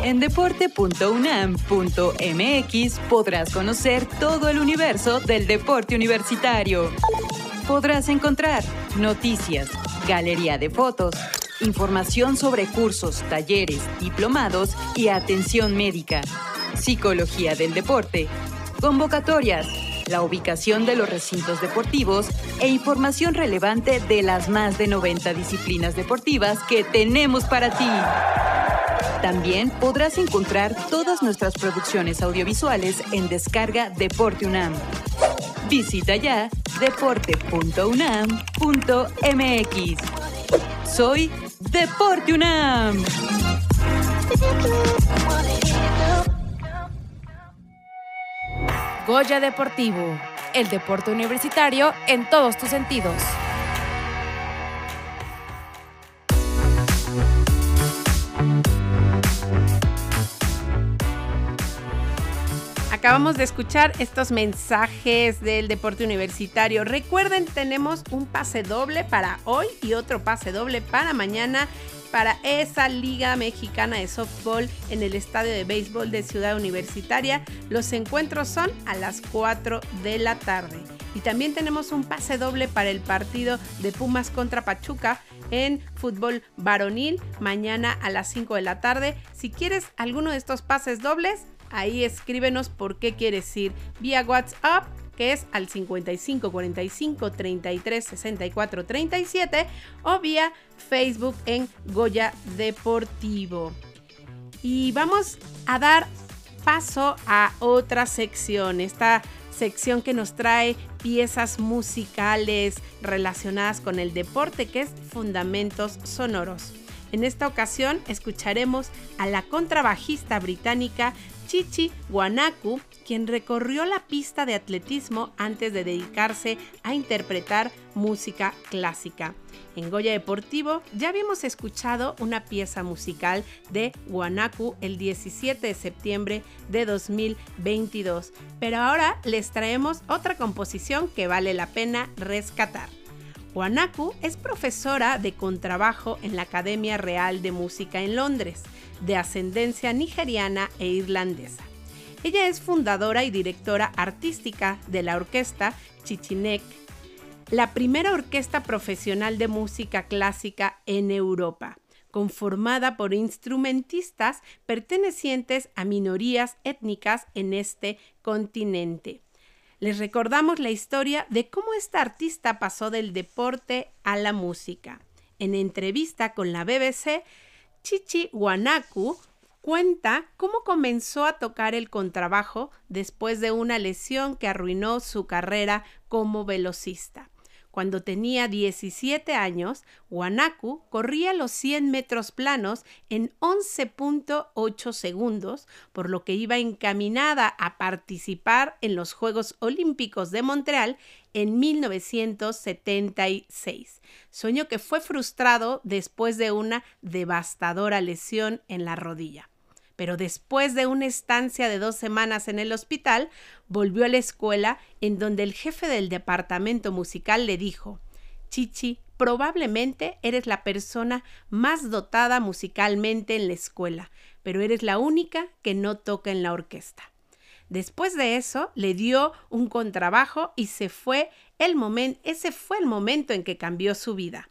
En deporte.unam.mx podrás conocer todo el universo del deporte universitario. Podrás encontrar noticias, galería de fotos, información sobre cursos, talleres, diplomados y atención médica Psicología del Deporte, convocatorias, la ubicación de los recintos deportivos e información relevante de las más de 90 disciplinas deportivas que tenemos para ti. También podrás encontrar todas nuestras producciones audiovisuales en descarga Deporte UNAM. Visita ya deporte.unam.mx. Soy Deporte UNAM. Goya Deportivo, el deporte universitario en todos tus sentidos. Acabamos de escuchar estos mensajes del deporte universitario. Recuerden, tenemos un pase doble para hoy y otro pase doble para mañana para esa Liga Mexicana de Softball en el Estadio de Béisbol de Ciudad Universitaria. Los encuentros son a las 4 de la tarde. Y también tenemos un pase doble para el partido de Pumas contra Pachuca en fútbol varonil mañana a las 5 de la tarde. Si quieres alguno de estos pases dobles, Ahí escríbenos por qué quieres ir vía WhatsApp que es al 55 45 33 64 37 o vía Facebook en Goya Deportivo. Y vamos a dar paso a otra sección, esta sección que nos trae piezas musicales relacionadas con el deporte, que es Fundamentos Sonoros. En esta ocasión escucharemos a la contrabajista británica Chichi Guanaku, quien recorrió la pista de atletismo antes de dedicarse a interpretar música clásica. En Goya Deportivo ya habíamos escuchado una pieza musical de Guanaku el 17 de septiembre de 2022, pero ahora les traemos otra composición que vale la pena rescatar. Guanaku es profesora de contrabajo en la Academia Real de Música en Londres de ascendencia nigeriana e irlandesa. Ella es fundadora y directora artística de la orquesta Chichinek, la primera orquesta profesional de música clásica en Europa, conformada por instrumentistas pertenecientes a minorías étnicas en este continente. Les recordamos la historia de cómo esta artista pasó del deporte a la música. En entrevista con la BBC, Chichi Wanaku cuenta cómo comenzó a tocar el contrabajo después de una lesión que arruinó su carrera como velocista. Cuando tenía 17 años, Wanaku corría los 100 metros planos en 11.8 segundos, por lo que iba encaminada a participar en los Juegos Olímpicos de Montreal en 1976. Sueño que fue frustrado después de una devastadora lesión en la rodilla pero después de una estancia de dos semanas en el hospital, volvió a la escuela en donde el jefe del departamento musical le dijo, Chichi, probablemente eres la persona más dotada musicalmente en la escuela, pero eres la única que no toca en la orquesta. Después de eso, le dio un contrabajo y se fue el momento, ese fue el momento en que cambió su vida.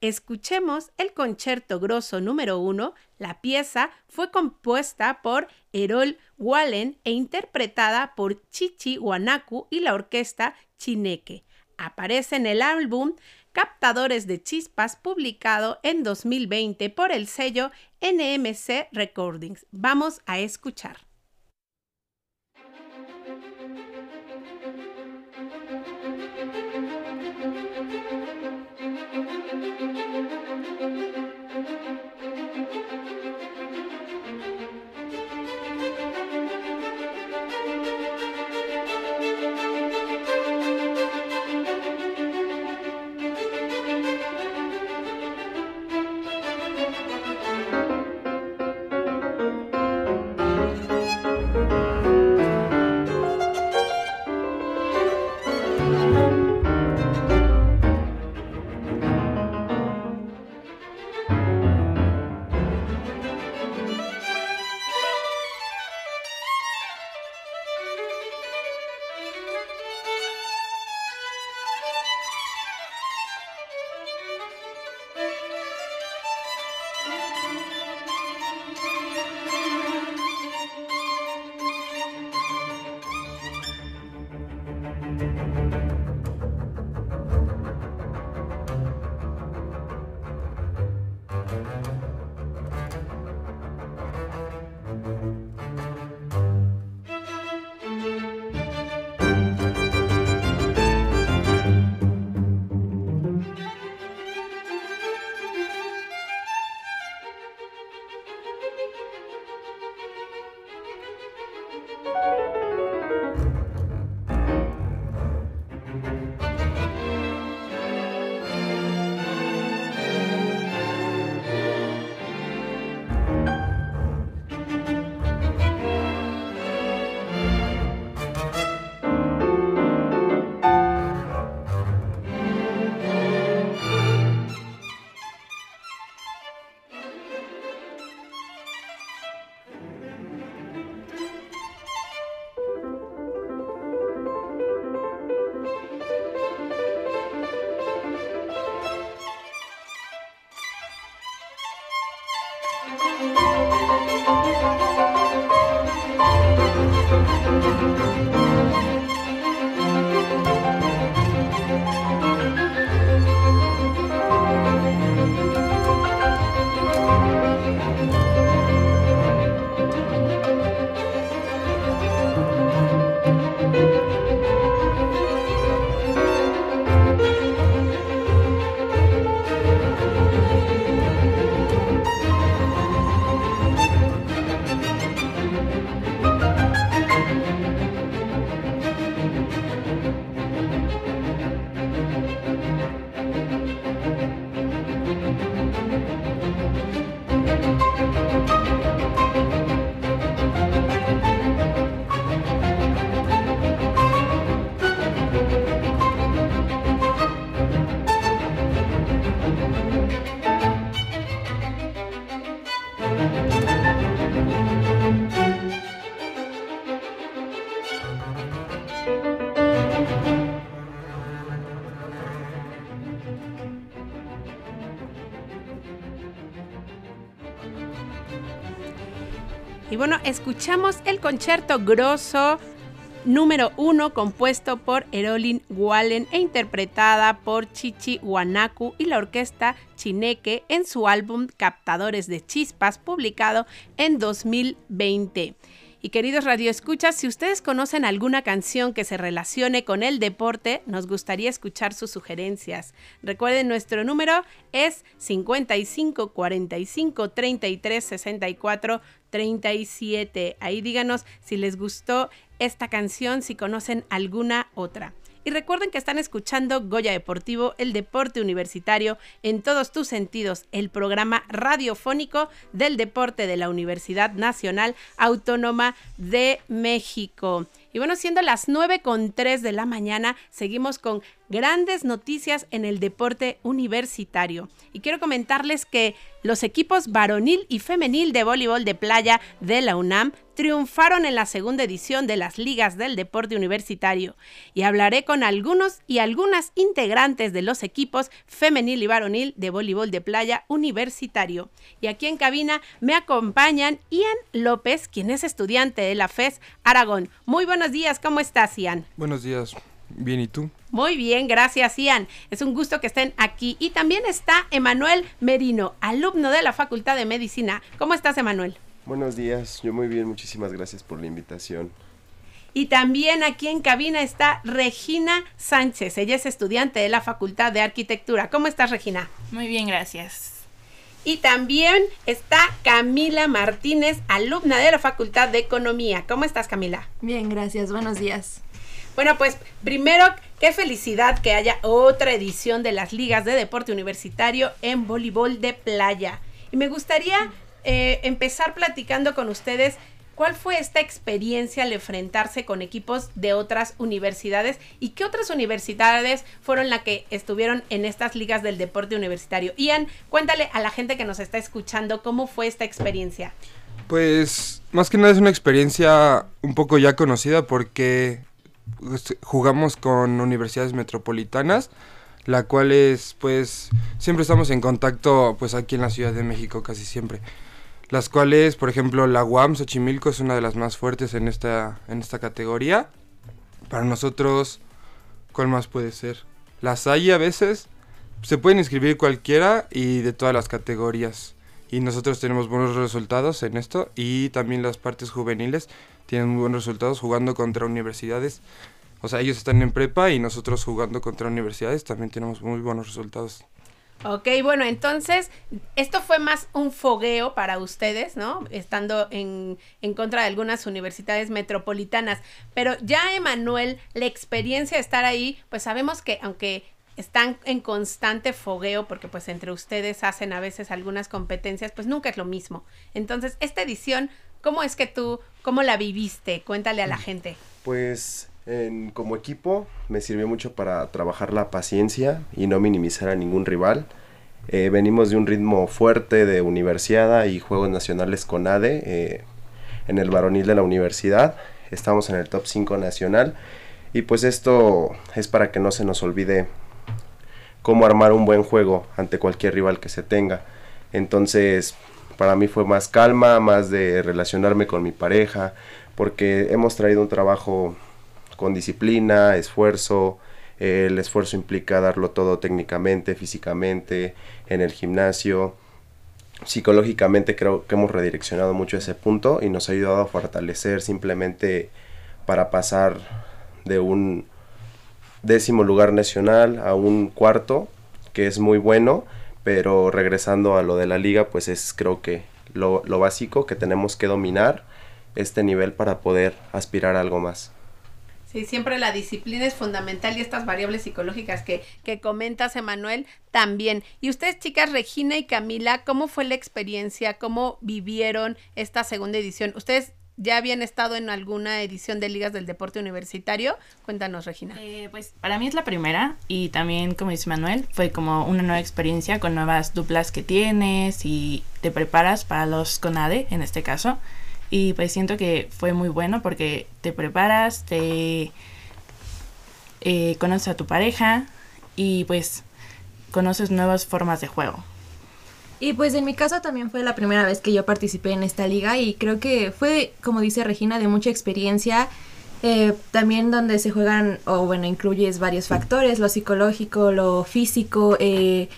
Escuchemos el concierto grosso número uno. La pieza fue compuesta por Erol Wallen e interpretada por Chichi Wanaku y la orquesta Chineque. Aparece en el álbum Captadores de Chispas, publicado en 2020 por el sello NMC Recordings. Vamos a escuchar. Escuchamos el concierto grosso número uno compuesto por Erolin Wallen e interpretada por Chichi Wanaku y la orquesta Chineque en su álbum Captadores de Chispas publicado en 2020. Y queridos radioescuchas, si ustedes conocen alguna canción que se relacione con el deporte, nos gustaría escuchar sus sugerencias. Recuerden, nuestro número es 55 45 33 64 37. Ahí díganos si les gustó esta canción, si conocen alguna otra. Y recuerden que están escuchando Goya Deportivo, el deporte universitario en todos tus sentidos, el programa radiofónico del deporte de la Universidad Nacional Autónoma de México. Y bueno, siendo las 9 con 3 de la mañana, seguimos con grandes noticias en el deporte universitario. Y quiero comentarles que los equipos varonil y femenil de voleibol de playa de la UNAM triunfaron en la segunda edición de las ligas del deporte universitario. Y hablaré con algunos y algunas integrantes de los equipos femenil y varonil de voleibol de playa universitario. Y aquí en cabina me acompañan Ian López, quien es estudiante de la FES Aragón. Muy buenos días, ¿cómo estás, Ian? Buenos días, bien, ¿y tú? Muy bien, gracias Ian. Es un gusto que estén aquí. Y también está Emanuel Merino, alumno de la Facultad de Medicina. ¿Cómo estás, Emanuel? Buenos días, yo muy bien, muchísimas gracias por la invitación. Y también aquí en cabina está Regina Sánchez. Ella es estudiante de la Facultad de Arquitectura. ¿Cómo estás, Regina? Muy bien, gracias. Y también está Camila Martínez, alumna de la Facultad de Economía. ¿Cómo estás, Camila? Bien, gracias. Buenos días. Bueno, pues primero, qué felicidad que haya otra edición de las ligas de deporte universitario en voleibol de playa. Y me gustaría eh, empezar platicando con ustedes cuál fue esta experiencia al enfrentarse con equipos de otras universidades y qué otras universidades fueron las que estuvieron en estas ligas del deporte universitario. Ian, cuéntale a la gente que nos está escuchando cómo fue esta experiencia. Pues más que nada es una experiencia un poco ya conocida porque pues, jugamos con universidades metropolitanas, la cual es pues siempre estamos en contacto pues aquí en la Ciudad de México casi siempre. Las cuales, por ejemplo, la UAM Xochimilco es una de las más fuertes en esta, en esta categoría. Para nosotros, ¿cuál más puede ser? Las hay a veces, se pueden inscribir cualquiera y de todas las categorías. Y nosotros tenemos buenos resultados en esto y también las partes juveniles tienen muy buenos resultados jugando contra universidades. O sea, ellos están en prepa y nosotros jugando contra universidades también tenemos muy buenos resultados. Ok, bueno, entonces esto fue más un fogueo para ustedes, ¿no? Estando en, en, contra de algunas universidades metropolitanas. Pero ya, Emanuel, la experiencia de estar ahí, pues sabemos que aunque están en constante fogueo, porque pues entre ustedes hacen a veces algunas competencias, pues nunca es lo mismo. Entonces, esta edición, ¿cómo es que tú, cómo la viviste? Cuéntale a la gente. Pues como equipo me sirvió mucho para trabajar la paciencia y no minimizar a ningún rival. Eh, venimos de un ritmo fuerte de universidad y Juegos Nacionales con ADE eh, en el varonil de la universidad. Estamos en el top 5 nacional y pues esto es para que no se nos olvide cómo armar un buen juego ante cualquier rival que se tenga. Entonces, para mí fue más calma, más de relacionarme con mi pareja, porque hemos traído un trabajo con disciplina, esfuerzo, el esfuerzo implica darlo todo técnicamente, físicamente, en el gimnasio. Psicológicamente creo que hemos redireccionado mucho ese punto y nos ha ayudado a fortalecer simplemente para pasar de un décimo lugar nacional a un cuarto, que es muy bueno, pero regresando a lo de la liga, pues es creo que lo, lo básico que tenemos que dominar este nivel para poder aspirar a algo más. Sí, siempre la disciplina es fundamental y estas variables psicológicas que, que comentas, Emanuel, también. Y ustedes, chicas, Regina y Camila, ¿cómo fue la experiencia? ¿Cómo vivieron esta segunda edición? Ustedes ya habían estado en alguna edición de Ligas del Deporte Universitario. Cuéntanos, Regina. Eh, pues para mí es la primera y también, como dice Manuel, fue como una nueva experiencia con nuevas duplas que tienes y te preparas para los CONADE, en este caso. Y pues siento que fue muy bueno porque te preparas, te eh, conoces a tu pareja y pues conoces nuevas formas de juego. Y pues en mi caso también fue la primera vez que yo participé en esta liga y creo que fue, como dice Regina, de mucha experiencia. Eh, también donde se juegan, o bueno, incluyes varios factores, lo psicológico, lo físico. Eh,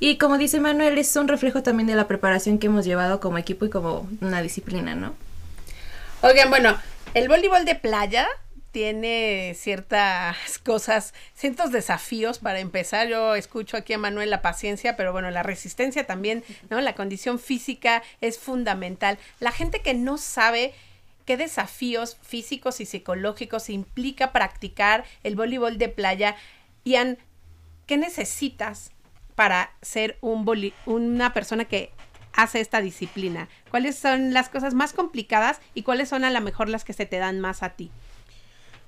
y como dice Manuel, es un reflejo también de la preparación que hemos llevado como equipo y como una disciplina, ¿no? Oigan, bueno, el voleibol de playa tiene ciertas cosas, ciertos desafíos para empezar. Yo escucho aquí a Manuel la paciencia, pero bueno, la resistencia también, ¿no? La condición física es fundamental. La gente que no sabe qué desafíos físicos y psicológicos implica practicar el voleibol de playa, Ian, ¿qué necesitas para ser un una persona que hace esta disciplina? ¿Cuáles son las cosas más complicadas y cuáles son a lo mejor las que se te dan más a ti?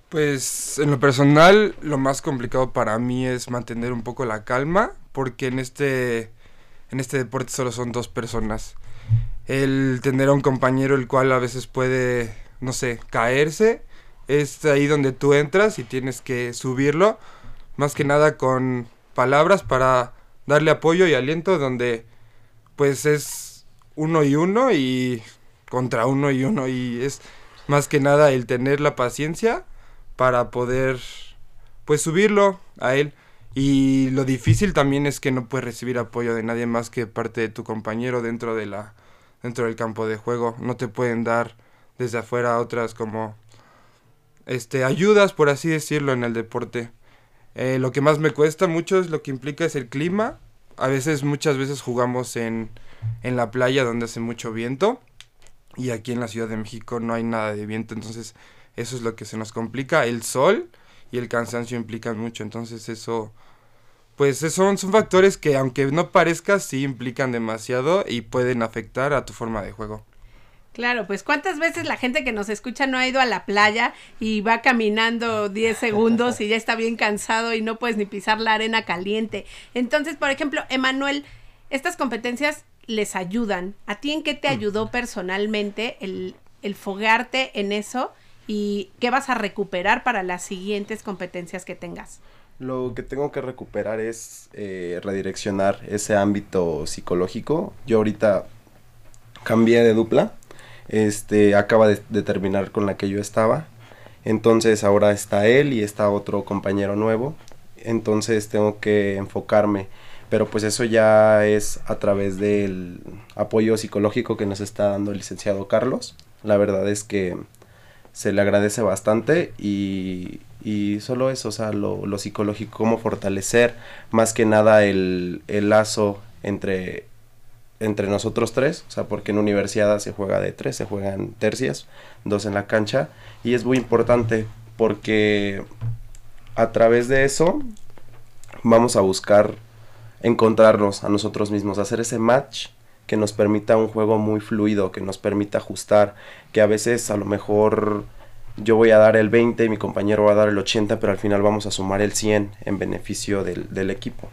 Pues en lo personal lo más complicado para mí es mantener un poco la calma porque en este en este deporte solo son dos personas. El tener a un compañero el cual a veces puede, no sé, caerse, es ahí donde tú entras y tienes que subirlo, más que nada con palabras para darle apoyo y aliento donde pues es uno y uno y contra uno y uno. Y es más que nada el tener la paciencia para poder pues subirlo a él. Y lo difícil también es que no puedes recibir apoyo de nadie más que parte de tu compañero dentro de la dentro del campo de juego. No te pueden dar desde afuera otras como este ayudas por así decirlo en el deporte. Eh, lo que más me cuesta mucho es lo que implica es el clima a veces, muchas veces jugamos en, en la playa donde hace mucho viento y aquí en la Ciudad de México no hay nada de viento, entonces eso es lo que se nos complica. El sol y el cansancio implican mucho, entonces eso, pues son, son factores que aunque no parezca, sí implican demasiado y pueden afectar a tu forma de juego. Claro, pues cuántas veces la gente que nos escucha no ha ido a la playa y va caminando 10 segundos y ya está bien cansado y no puedes ni pisar la arena caliente. Entonces, por ejemplo, Emanuel, estas competencias les ayudan. ¿A ti en qué te ayudó personalmente el, el fogarte en eso y qué vas a recuperar para las siguientes competencias que tengas? Lo que tengo que recuperar es eh, redireccionar ese ámbito psicológico. Yo ahorita cambié de dupla este acaba de, terminar con la que yo estaba. Entonces ahora está él y está otro compañero nuevo. Entonces tengo que enfocarme. Pero pues eso ya es a través del apoyo psicológico que nos está dando el licenciado Carlos. La verdad es que se le agradece bastante y, y solo eso, o sea, lo, lo, psicológico, cómo fortalecer más que nada el, el lazo entre entre nosotros tres, o sea, porque en universidad se juega de tres, se juegan tercias, dos en la cancha, y es muy importante porque a través de eso vamos a buscar encontrarnos a nosotros mismos, hacer ese match que nos permita un juego muy fluido, que nos permita ajustar, que a veces a lo mejor yo voy a dar el 20 y mi compañero va a dar el 80, pero al final vamos a sumar el 100 en beneficio del, del equipo.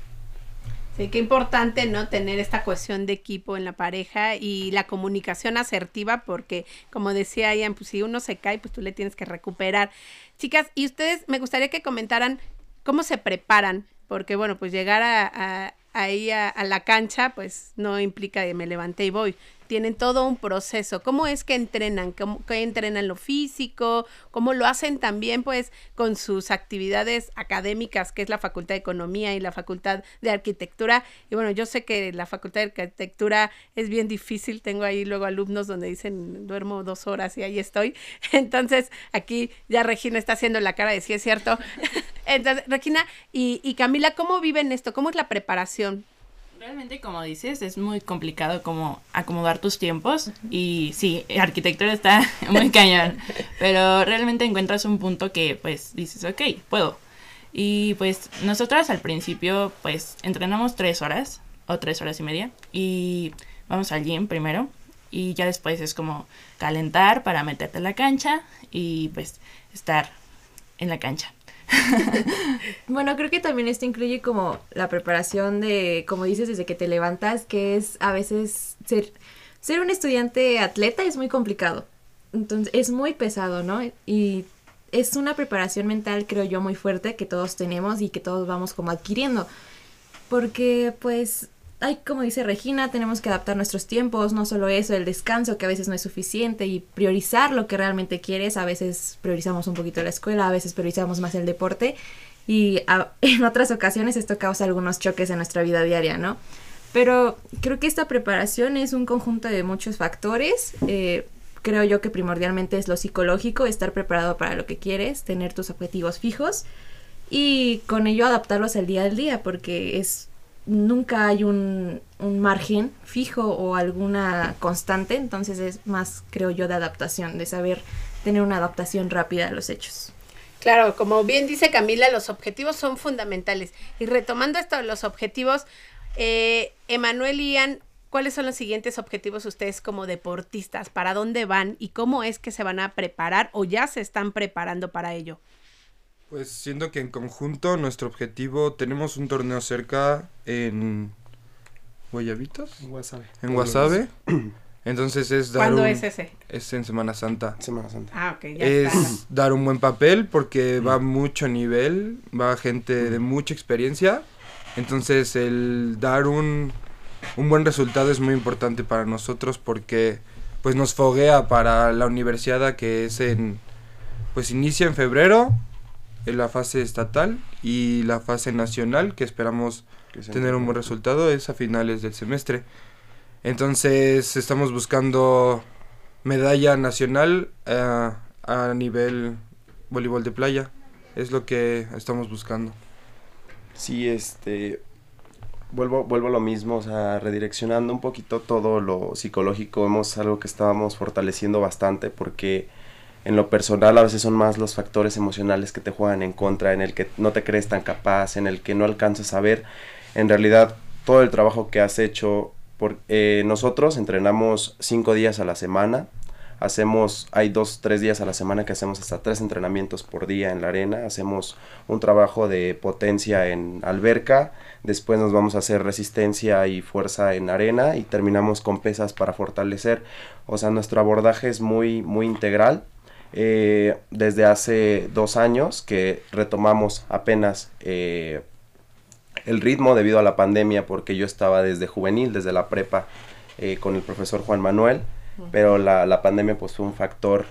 Sí, qué importante, ¿no? Tener esta cuestión de equipo en la pareja y la comunicación asertiva, porque como decía Ian, pues si uno se cae, pues tú le tienes que recuperar. Chicas, y ustedes me gustaría que comentaran cómo se preparan, porque bueno, pues llegar a, ahí a, la cancha, pues no implica que me levanté y voy. Tienen todo un proceso. ¿Cómo es que entrenan? ¿Cómo que entrenan lo físico? ¿Cómo lo hacen también pues con sus actividades académicas, que es la Facultad de Economía y la Facultad de Arquitectura? Y bueno, yo sé que la Facultad de Arquitectura es bien difícil. Tengo ahí luego alumnos donde dicen duermo dos horas y ahí estoy. Entonces aquí ya Regina está haciendo la cara de sí es cierto. Entonces, Regina y, y Camila, ¿cómo viven esto? ¿Cómo es la preparación? Realmente, como dices, es muy complicado como acomodar tus tiempos. Y sí, arquitectura está muy cañón, pero realmente encuentras un punto que pues dices, ok, puedo. Y pues nosotras al principio pues entrenamos tres horas o tres horas y media. Y vamos al gym primero. Y ya después es como calentar para meterte en la cancha y pues estar en la cancha. bueno, creo que también esto incluye como la preparación de, como dices, desde que te levantas, que es a veces ser, ser un estudiante atleta es muy complicado. Entonces es muy pesado, ¿no? Y es una preparación mental, creo yo, muy fuerte que todos tenemos y que todos vamos como adquiriendo. Porque pues hay, como dice Regina, tenemos que adaptar nuestros tiempos, no solo eso, el descanso que a veces no es suficiente y priorizar lo que realmente quieres. A veces priorizamos un poquito la escuela, a veces priorizamos más el deporte y en otras ocasiones esto causa algunos choques en nuestra vida diaria, ¿no? Pero creo que esta preparación es un conjunto de muchos factores. Eh, creo yo que primordialmente es lo psicológico, estar preparado para lo que quieres, tener tus objetivos fijos y con ello adaptarlos al día al día, porque es nunca hay un, un, margen fijo o alguna constante, entonces es más, creo yo, de adaptación, de saber tener una adaptación rápida a los hechos. Claro, como bien dice Camila, los objetivos son fundamentales. Y retomando esto de los objetivos, eh, Emanuel y Ian, ¿cuáles son los siguientes objetivos ustedes como deportistas? ¿Para dónde van y cómo es que se van a preparar o ya se están preparando para ello? Pues siendo que en conjunto nuestro objetivo, tenemos un torneo cerca en Guayabitos. En Guasave. En Guasave. Entonces es dar ¿Cuándo es ese? Es en Semana Santa. Semana Santa. Ah, ok, ya Es dar un buen papel porque va mucho nivel, va gente de mucha experiencia. Entonces el dar un, un buen resultado es muy importante para nosotros porque pues nos foguea para la universidad que es en pues inicia en febrero en la fase estatal y la fase nacional, que esperamos tener un buen resultado, es a finales del semestre. Entonces estamos buscando medalla nacional eh, a nivel voleibol de playa. Es lo que estamos buscando. Sí, este vuelvo, vuelvo a lo mismo, o sea, redireccionando un poquito todo lo psicológico, vemos algo que estábamos fortaleciendo bastante porque en lo personal a veces son más los factores emocionales que te juegan en contra, en el que no te crees tan capaz, en el que no alcanzas a ver. En realidad, todo el trabajo que has hecho, por, eh, nosotros entrenamos cinco días a la semana, hacemos, hay dos, tres días a la semana que hacemos hasta tres entrenamientos por día en la arena, hacemos un trabajo de potencia en alberca, después nos vamos a hacer resistencia y fuerza en arena y terminamos con pesas para fortalecer, o sea, nuestro abordaje es muy, muy integral eh, desde hace dos años que retomamos apenas eh, el ritmo debido a la pandemia porque yo estaba desde juvenil, desde la prepa eh, con el profesor Juan Manuel, pero la, la, pandemia pues fue un factor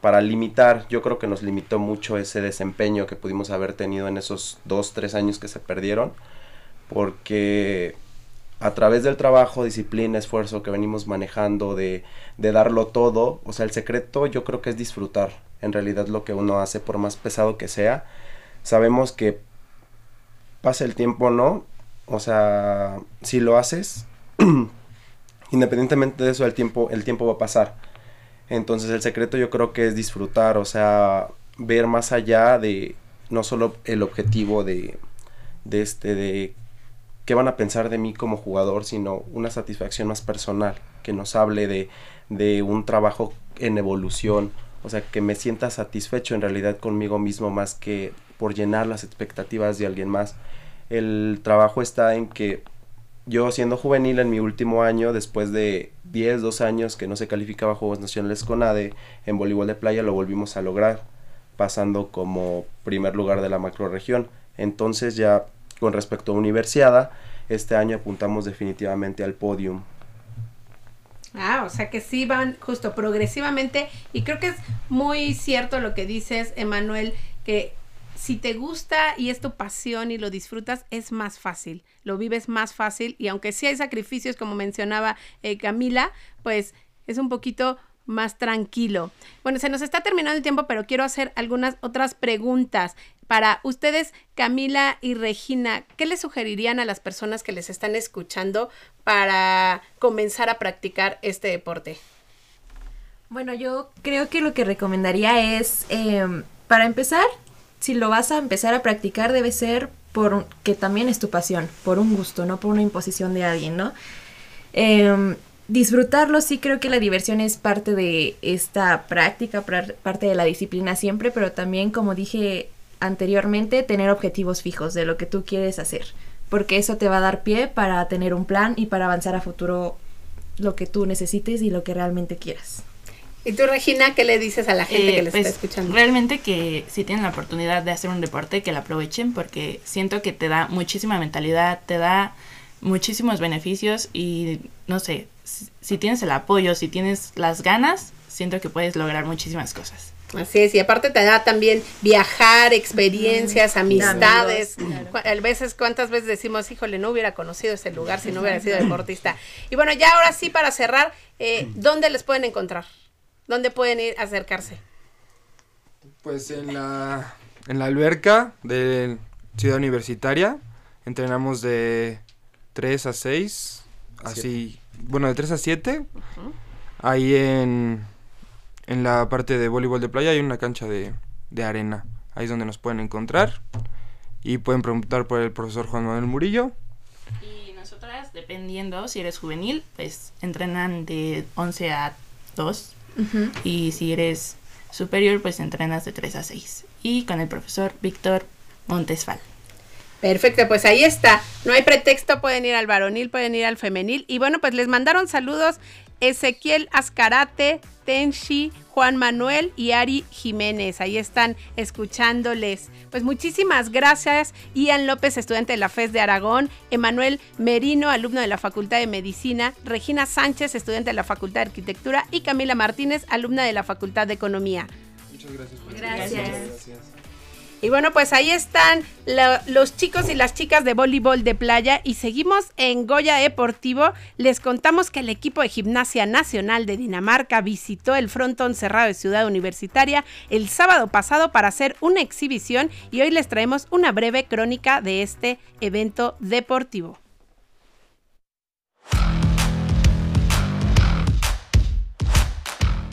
para limitar, yo creo que nos limitó mucho ese desempeño que pudimos haber tenido en esos dos, tres años que se perdieron, porque a través del trabajo, disciplina, esfuerzo que venimos manejando, de, de, darlo todo, o sea, el secreto yo creo que es disfrutar. En realidad lo que uno hace, por más pesado que sea, sabemos que pasa el tiempo no, o sea, si lo haces, independientemente de eso, el tiempo, el tiempo va a pasar. Entonces el secreto yo creo que es disfrutar, o sea, ver más allá de no solo el objetivo de, de este, de qué van a pensar de mí como jugador, sino una satisfacción más personal, que nos hable de, de un trabajo en evolución, o sea, que me sienta satisfecho en realidad conmigo mismo más que por llenar las expectativas de alguien más. El trabajo está en que yo siendo juvenil en mi último año, después de 10, 2 años que no se calificaba Juegos Nacionales con ADE, en voleibol de playa lo volvimos a lograr, pasando como primer lugar de la macroregión. Entonces ya con respecto a Universiada, este año apuntamos definitivamente al podium Ah, o sea que sí van justo progresivamente y creo que es muy cierto lo que dices, Emanuel, que si te gusta y es tu pasión y lo disfrutas, es más fácil, lo vives más fácil y aunque sí hay sacrificios, como mencionaba eh, Camila, pues es un poquito más tranquilo. Bueno, se nos está terminando el tiempo, pero quiero hacer algunas otras preguntas. Para ustedes, Camila y Regina, ¿qué les sugerirían a las personas que les están escuchando para comenzar a practicar este deporte? Bueno, yo creo que lo que recomendaría es, em, para empezar, si lo vas a empezar a practicar, debe ser por que también es tu pasión, por un gusto, no por una imposición de alguien, ¿no? Em, disfrutarlo, sí creo que la diversión es parte de esta práctica, parte de la disciplina siempre, pero también, como dije anteriormente, tener objetivos fijos de lo que tú quieres hacer, porque eso te va a dar pie para tener un plan y para avanzar a futuro lo que tú necesites y lo que realmente quieras. ¿Y tú, Regina, qué le dices a la gente que les pues, está escuchando? Realmente que si tienen la oportunidad de hacer un deporte, que la aprovechen porque siento que te da muchísima mentalidad, te da muchísimos beneficios y no sé, si, tienes el apoyo, si tienes las ganas, siento que puedes lograr muchísimas cosas. Así es, y aparte te da también viajar, experiencias, amistades. A veces, ¿cuántas veces decimos, híjole, no hubiera conocido ese lugar si no hubiera sido deportista? Y bueno, ya ahora sí, para cerrar, eh, ¿dónde les pueden encontrar? ¿Dónde pueden ir a acercarse? Pues en la, en la alberca de Ciudad Universitaria. Entrenamos de 3 a 6, así, bueno, de 3 a 7. Ahí en, en la parte de voleibol de playa hay una cancha de, de arena. Ahí es donde nos pueden encontrar. Y pueden preguntar por el profesor Juan Manuel Murillo. Y nosotras, dependiendo si eres juvenil, pues entrenan de 11 a 2. Y si eres superior, pues entrenas de 3 a 6. Y con el profesor Víctor Montesfal. Perfecto, pues ahí está. No hay pretexto, pueden ir al varonil, pueden ir al femenil. Y bueno, pues les mandaron saludos Ezequiel Ascarate, Tenshi, Juan Manuel y Ari Jiménez. Ahí están escuchándoles. Pues muchísimas gracias. Ian López, estudiante de la FES de Aragón. Emanuel Merino, alumno de la Facultad de Medicina. Regina Sánchez, estudiante de la Facultad de Arquitectura. Y Camila Martínez, alumna de la Facultad de Economía. Muchas gracias. Gracias. gracias. Y bueno, pues ahí están los chicos y las chicas de voleibol de playa y seguimos en Goya Deportivo. Les contamos que el equipo de Gimnasia Nacional de Dinamarca visitó el frontón cerrado de Ciudad Universitaria el sábado pasado para hacer una exhibición y hoy les traemos una breve crónica de este evento deportivo.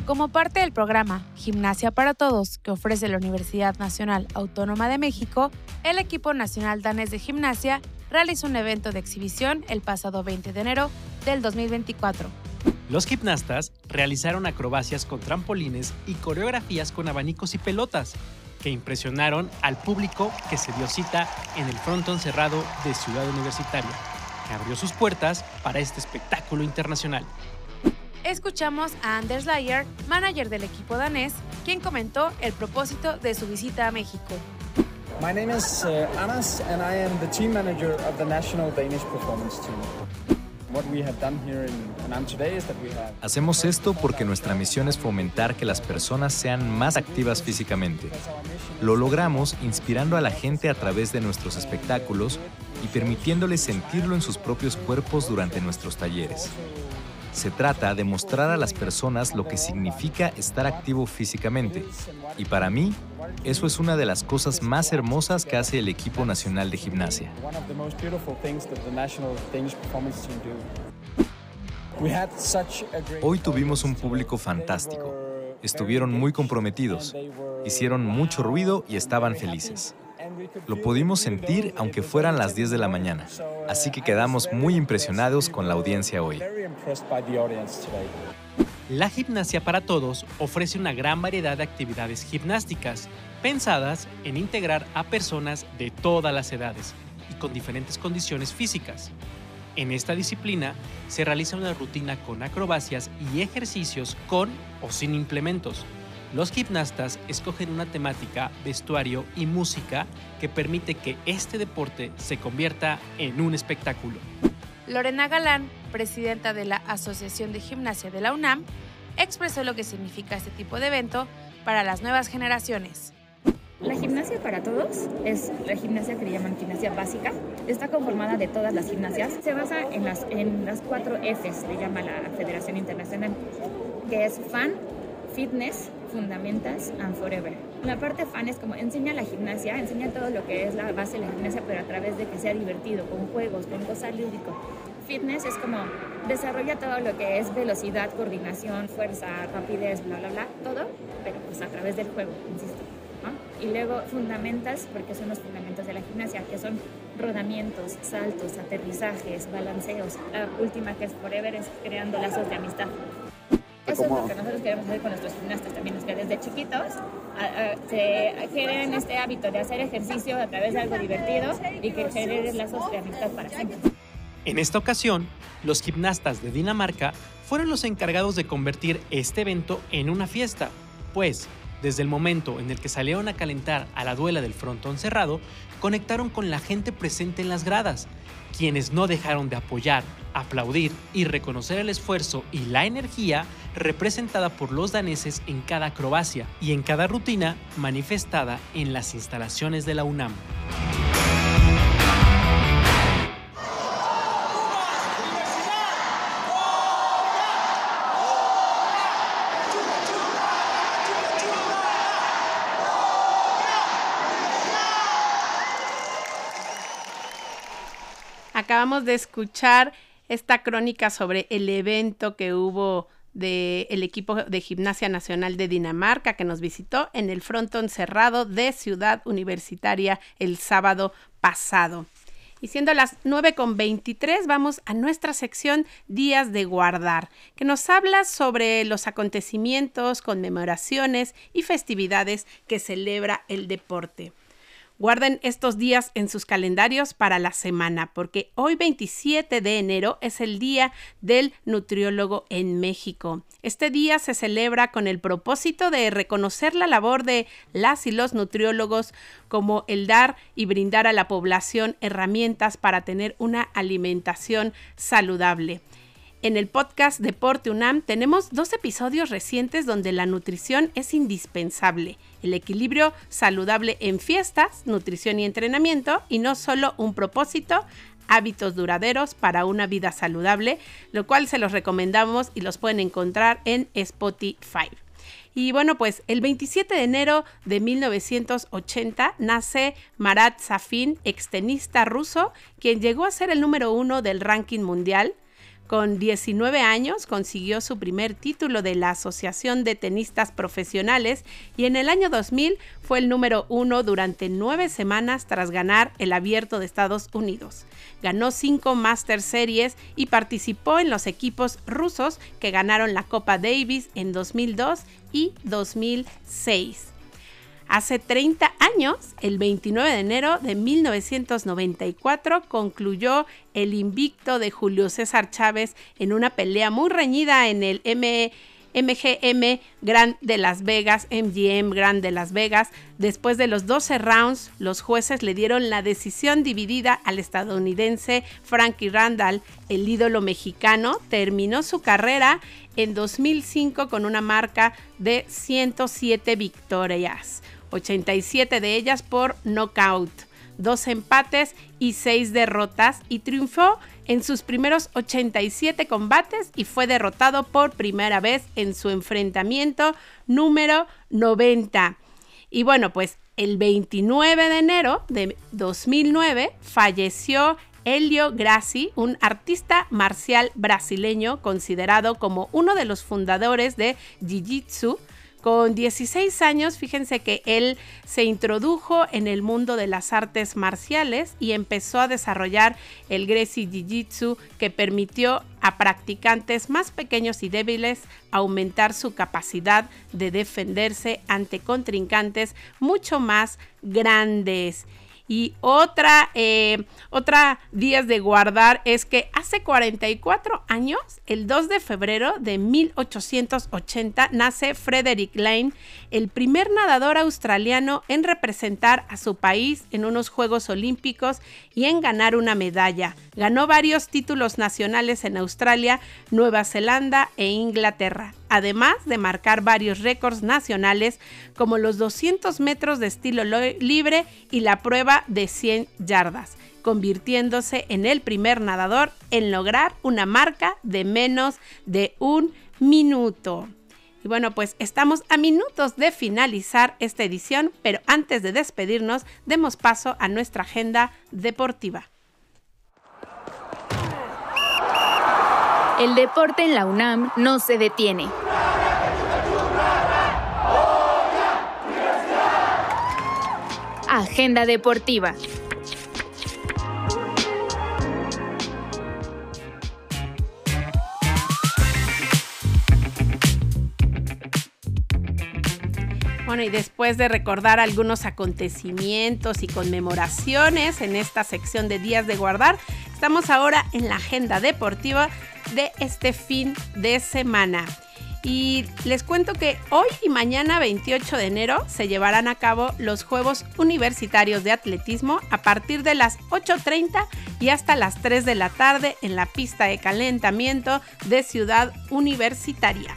Como parte del programa Gimnasia para Todos que ofrece la Universidad Nacional Autónoma de México, el equipo nacional danés de gimnasia realizó un evento de exhibición el pasado 20 de enero del 2024. Los gimnastas realizaron acrobacias con trampolines y coreografías con abanicos y pelotas, que impresionaron al público que se dio cita en el frontón cerrado de Ciudad Universitaria, que abrió sus puertas para este espectáculo internacional escuchamos a Anders Layer, manager del equipo danés, quien comentó el propósito de su visita a México. My name is uh, Anas and I am the team manager of the national Danish performance team. Hacemos esto porque nuestra misión es fomentar que las personas sean más activas físicamente. Lo logramos inspirando a la gente a través de nuestros espectáculos y permitiéndoles sentirlo en sus propios cuerpos durante nuestros talleres. Se trata de mostrar a las personas lo que significa estar activo físicamente. Y para mí, eso es una de las cosas más hermosas que hace el equipo nacional de gimnasia. Hoy tuvimos un público fantástico. Estuvieron muy comprometidos, hicieron mucho ruido y estaban felices. Lo pudimos sentir aunque fueran las 10 de la mañana, así que quedamos muy impresionados con la audiencia hoy. La Gimnasia para Todos ofrece una gran variedad de actividades gimnásticas pensadas en integrar a personas de todas las edades y con diferentes condiciones físicas. En esta disciplina se realiza una rutina con acrobacias y ejercicios con o sin implementos, los gimnastas escogen una temática, vestuario y música que permite que este deporte se convierta en un espectáculo. Lorena Galán, presidenta de la Asociación de Gimnasia de la UNAM, expresó lo que significa este tipo de evento para las nuevas generaciones. La gimnasia para todos es la gimnasia que le llaman gimnasia básica. Está conformada de todas las gimnasias. Se basa en las, en las cuatro Fs, le llama la Federación Internacional, que es fan, fitness, fundamentas and forever. La parte fan es como enseña la gimnasia, enseña todo lo que es la base de la gimnasia, pero a través de que sea divertido, con juegos, con cosas lúdico. Fitness es como desarrolla todo lo que es velocidad, coordinación, fuerza, rapidez, bla, bla, bla, todo, pero pues a través del juego, insisto. Y luego fundamentas, porque son los fundamentos de la gimnasia, que son rodamientos, saltos, aterrizajes, balanceos. La última que es forever es creando lazos de amistad. Eso es lo que nosotros queremos hacer con nuestros gimnastas también, es que desde chiquitos se generen este hábito de hacer ejercicio a través de algo divertido y que generen lazos de amistad para siempre. En esta ocasión, los gimnastas de Dinamarca fueron los encargados de convertir este evento en una fiesta, pues desde el momento en el que salieron a calentar a la duela del frontón cerrado, conectaron con la gente presente en las gradas, quienes no dejaron de apoyar, aplaudir y reconocer el esfuerzo y la energía representada por los daneses en cada acrobacia y en cada rutina manifestada en las instalaciones de la UNAM. Acabamos de escuchar esta crónica sobre el evento que hubo del equipo de Gimnasia Nacional de Dinamarca que nos visitó en el frontón cerrado de Ciudad Universitaria el sábado pasado. Y siendo las 9.23, vamos a nuestra sección Días de Guardar, que nos habla sobre los acontecimientos, conmemoraciones y festividades que celebra el deporte. Guarden estos días en sus calendarios para la semana, porque hoy 27 de enero es el Día del Nutriólogo en México. Este día se celebra con el propósito de reconocer la labor de las y los nutriólogos como el dar y brindar a la población herramientas para tener una alimentación saludable. En el podcast Deporte UNAM tenemos dos episodios recientes donde la nutrición es indispensable. El equilibrio saludable en fiestas, nutrición y entrenamiento, y no solo un propósito, hábitos duraderos para una vida saludable, lo cual se los recomendamos y los pueden encontrar en Spotify. Y bueno, pues el 27 de enero de 1980 nace Marat Safin, extenista ruso, quien llegó a ser el número uno del ranking mundial con 19 años consiguió su primer título de la Asociación de Tenistas Profesionales y en el año 2000 fue el número uno durante nueve semanas tras ganar el Abierto de Estados Unidos. Ganó cinco Master Series y participó en los equipos rusos que ganaron la Copa Davis en 2002 y 2006. Hace 30 años, el 29 de enero de 1994, concluyó el invicto de Julio César Chávez en una pelea muy reñida en el MGM Grand de Las Vegas, MGM Grand de Las Vegas. Después de los 12 rounds, los jueces le dieron la decisión dividida al estadounidense Frankie Randall. El ídolo mexicano terminó su carrera en 2005 con una marca de 107 victorias. 87 de ellas por knockout, dos empates y seis derrotas y triunfó en sus primeros 87 combates y fue derrotado por primera vez en su enfrentamiento número 90. Y bueno, pues el 29 de enero de 2009 falleció Helio Grassi, un artista marcial brasileño considerado como uno de los fundadores de Jiu-Jitsu con 16 años, fíjense que él se introdujo en el mundo de las artes marciales y empezó a desarrollar el Gracie Jiu-Jitsu que permitió a practicantes más pequeños y débiles aumentar su capacidad de defenderse ante contrincantes mucho más grandes. Y otra, eh, otra días de guardar es que hace 44 años, el 2 de febrero de 1880, nace Frederick Lane, el primer nadador australiano en representar a su país en unos Juegos Olímpicos y en ganar una medalla. Ganó varios títulos nacionales en Australia, Nueva Zelanda e Inglaterra además de marcar varios récords nacionales como los 200 metros de estilo libre y la prueba de 100 yardas, convirtiéndose en el primer nadador en lograr una marca de menos de un minuto. Y bueno, pues estamos a minutos de finalizar esta edición, pero antes de despedirnos, demos paso a nuestra agenda deportiva. El deporte en la UNAM no se detiene. Agenda deportiva. Bueno, y después de recordar algunos acontecimientos y conmemoraciones en esta sección de días de guardar, estamos ahora en la agenda deportiva de este fin de semana. Y les cuento que hoy y mañana 28 de enero se llevarán a cabo los Juegos Universitarios de Atletismo a partir de las 8.30 y hasta las 3 de la tarde en la pista de calentamiento de Ciudad Universitaria.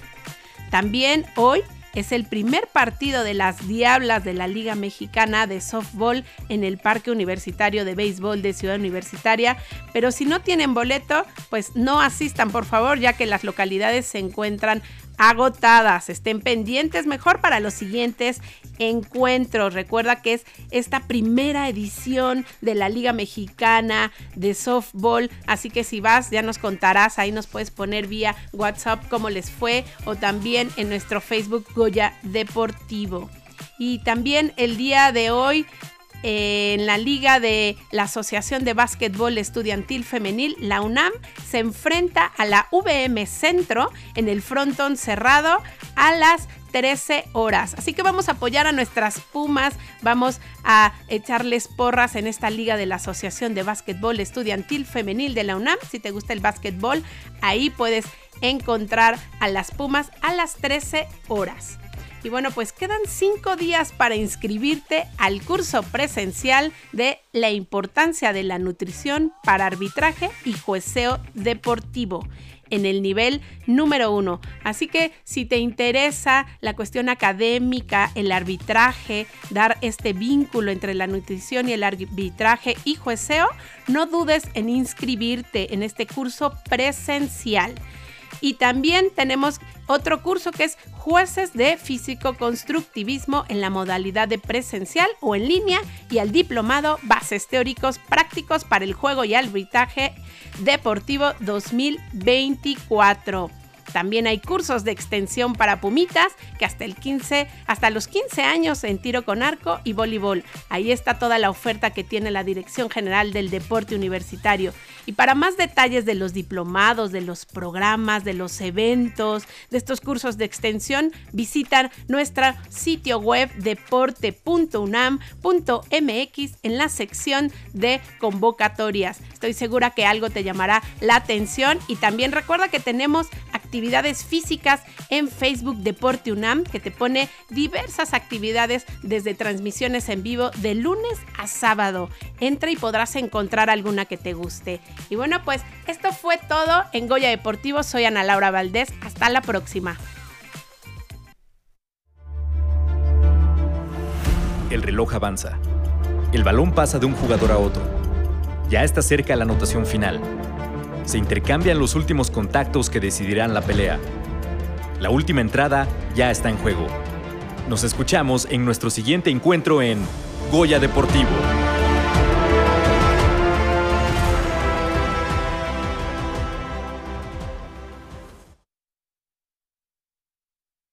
También hoy es el primer partido de las Diablas de la Liga Mexicana de Softball en el Parque Universitario de Béisbol de Ciudad Universitaria, pero si no tienen boleto, pues no asistan por favor, ya que las localidades se encuentran agotadas. Estén pendientes mejor para los siguientes encuentros. Recuerda que es esta primera edición de la Liga Mexicana de Softball. Así que si vas, ya nos contarás. Ahí nos puedes poner vía WhatsApp cómo les fue o también en nuestro Facebook Goya Deportivo. Y también el día de hoy en la liga de la Asociación de Básquetbol Estudiantil Femenil, la UNAM, se enfrenta a la VM Centro en el frontón cerrado a las 13 horas. Así que vamos a apoyar a nuestras Pumas, vamos a echarles porras en esta liga de la Asociación de Básquetbol Estudiantil Femenil de la UNAM. Si te gusta el básquetbol, ahí puedes encontrar a las Pumas a las 13 horas. Y bueno, pues quedan cinco días para inscribirte al curso presencial de la importancia de la nutrición para arbitraje y jueceo deportivo en el nivel número uno. Así que si te interesa la cuestión académica, el arbitraje, dar este vínculo entre la nutrición y el arbitraje y jueceo, no dudes en inscribirte en este curso presencial. Y también tenemos otro curso que es jueces de físico-constructivismo en la modalidad de presencial o en línea y el diplomado Bases Teóricos Prácticos para el Juego y Arbitraje Deportivo 2024. También hay cursos de extensión para pumitas que hasta el 15, hasta los 15 años en tiro con arco y voleibol. Ahí está toda la oferta que tiene la Dirección General del Deporte Universitario. Y para más detalles de los diplomados, de los programas, de los eventos, de estos cursos de extensión, visitan nuestro sitio web deporte.unam.mx en la sección de convocatorias. Estoy segura que algo te llamará la atención y también recuerda que tenemos actividades físicas en Facebook Deporte UNAM que te pone diversas actividades desde transmisiones en vivo de lunes a sábado. Entra y podrás encontrar alguna que te guste. Y bueno, pues esto fue todo en Goya Deportivo. Soy Ana Laura Valdés. Hasta la próxima. El reloj avanza. El balón pasa de un jugador a otro. Ya está cerca la anotación final. Se intercambian los últimos contactos que decidirán la pelea. La última entrada ya está en juego. Nos escuchamos en nuestro siguiente encuentro en Goya Deportivo.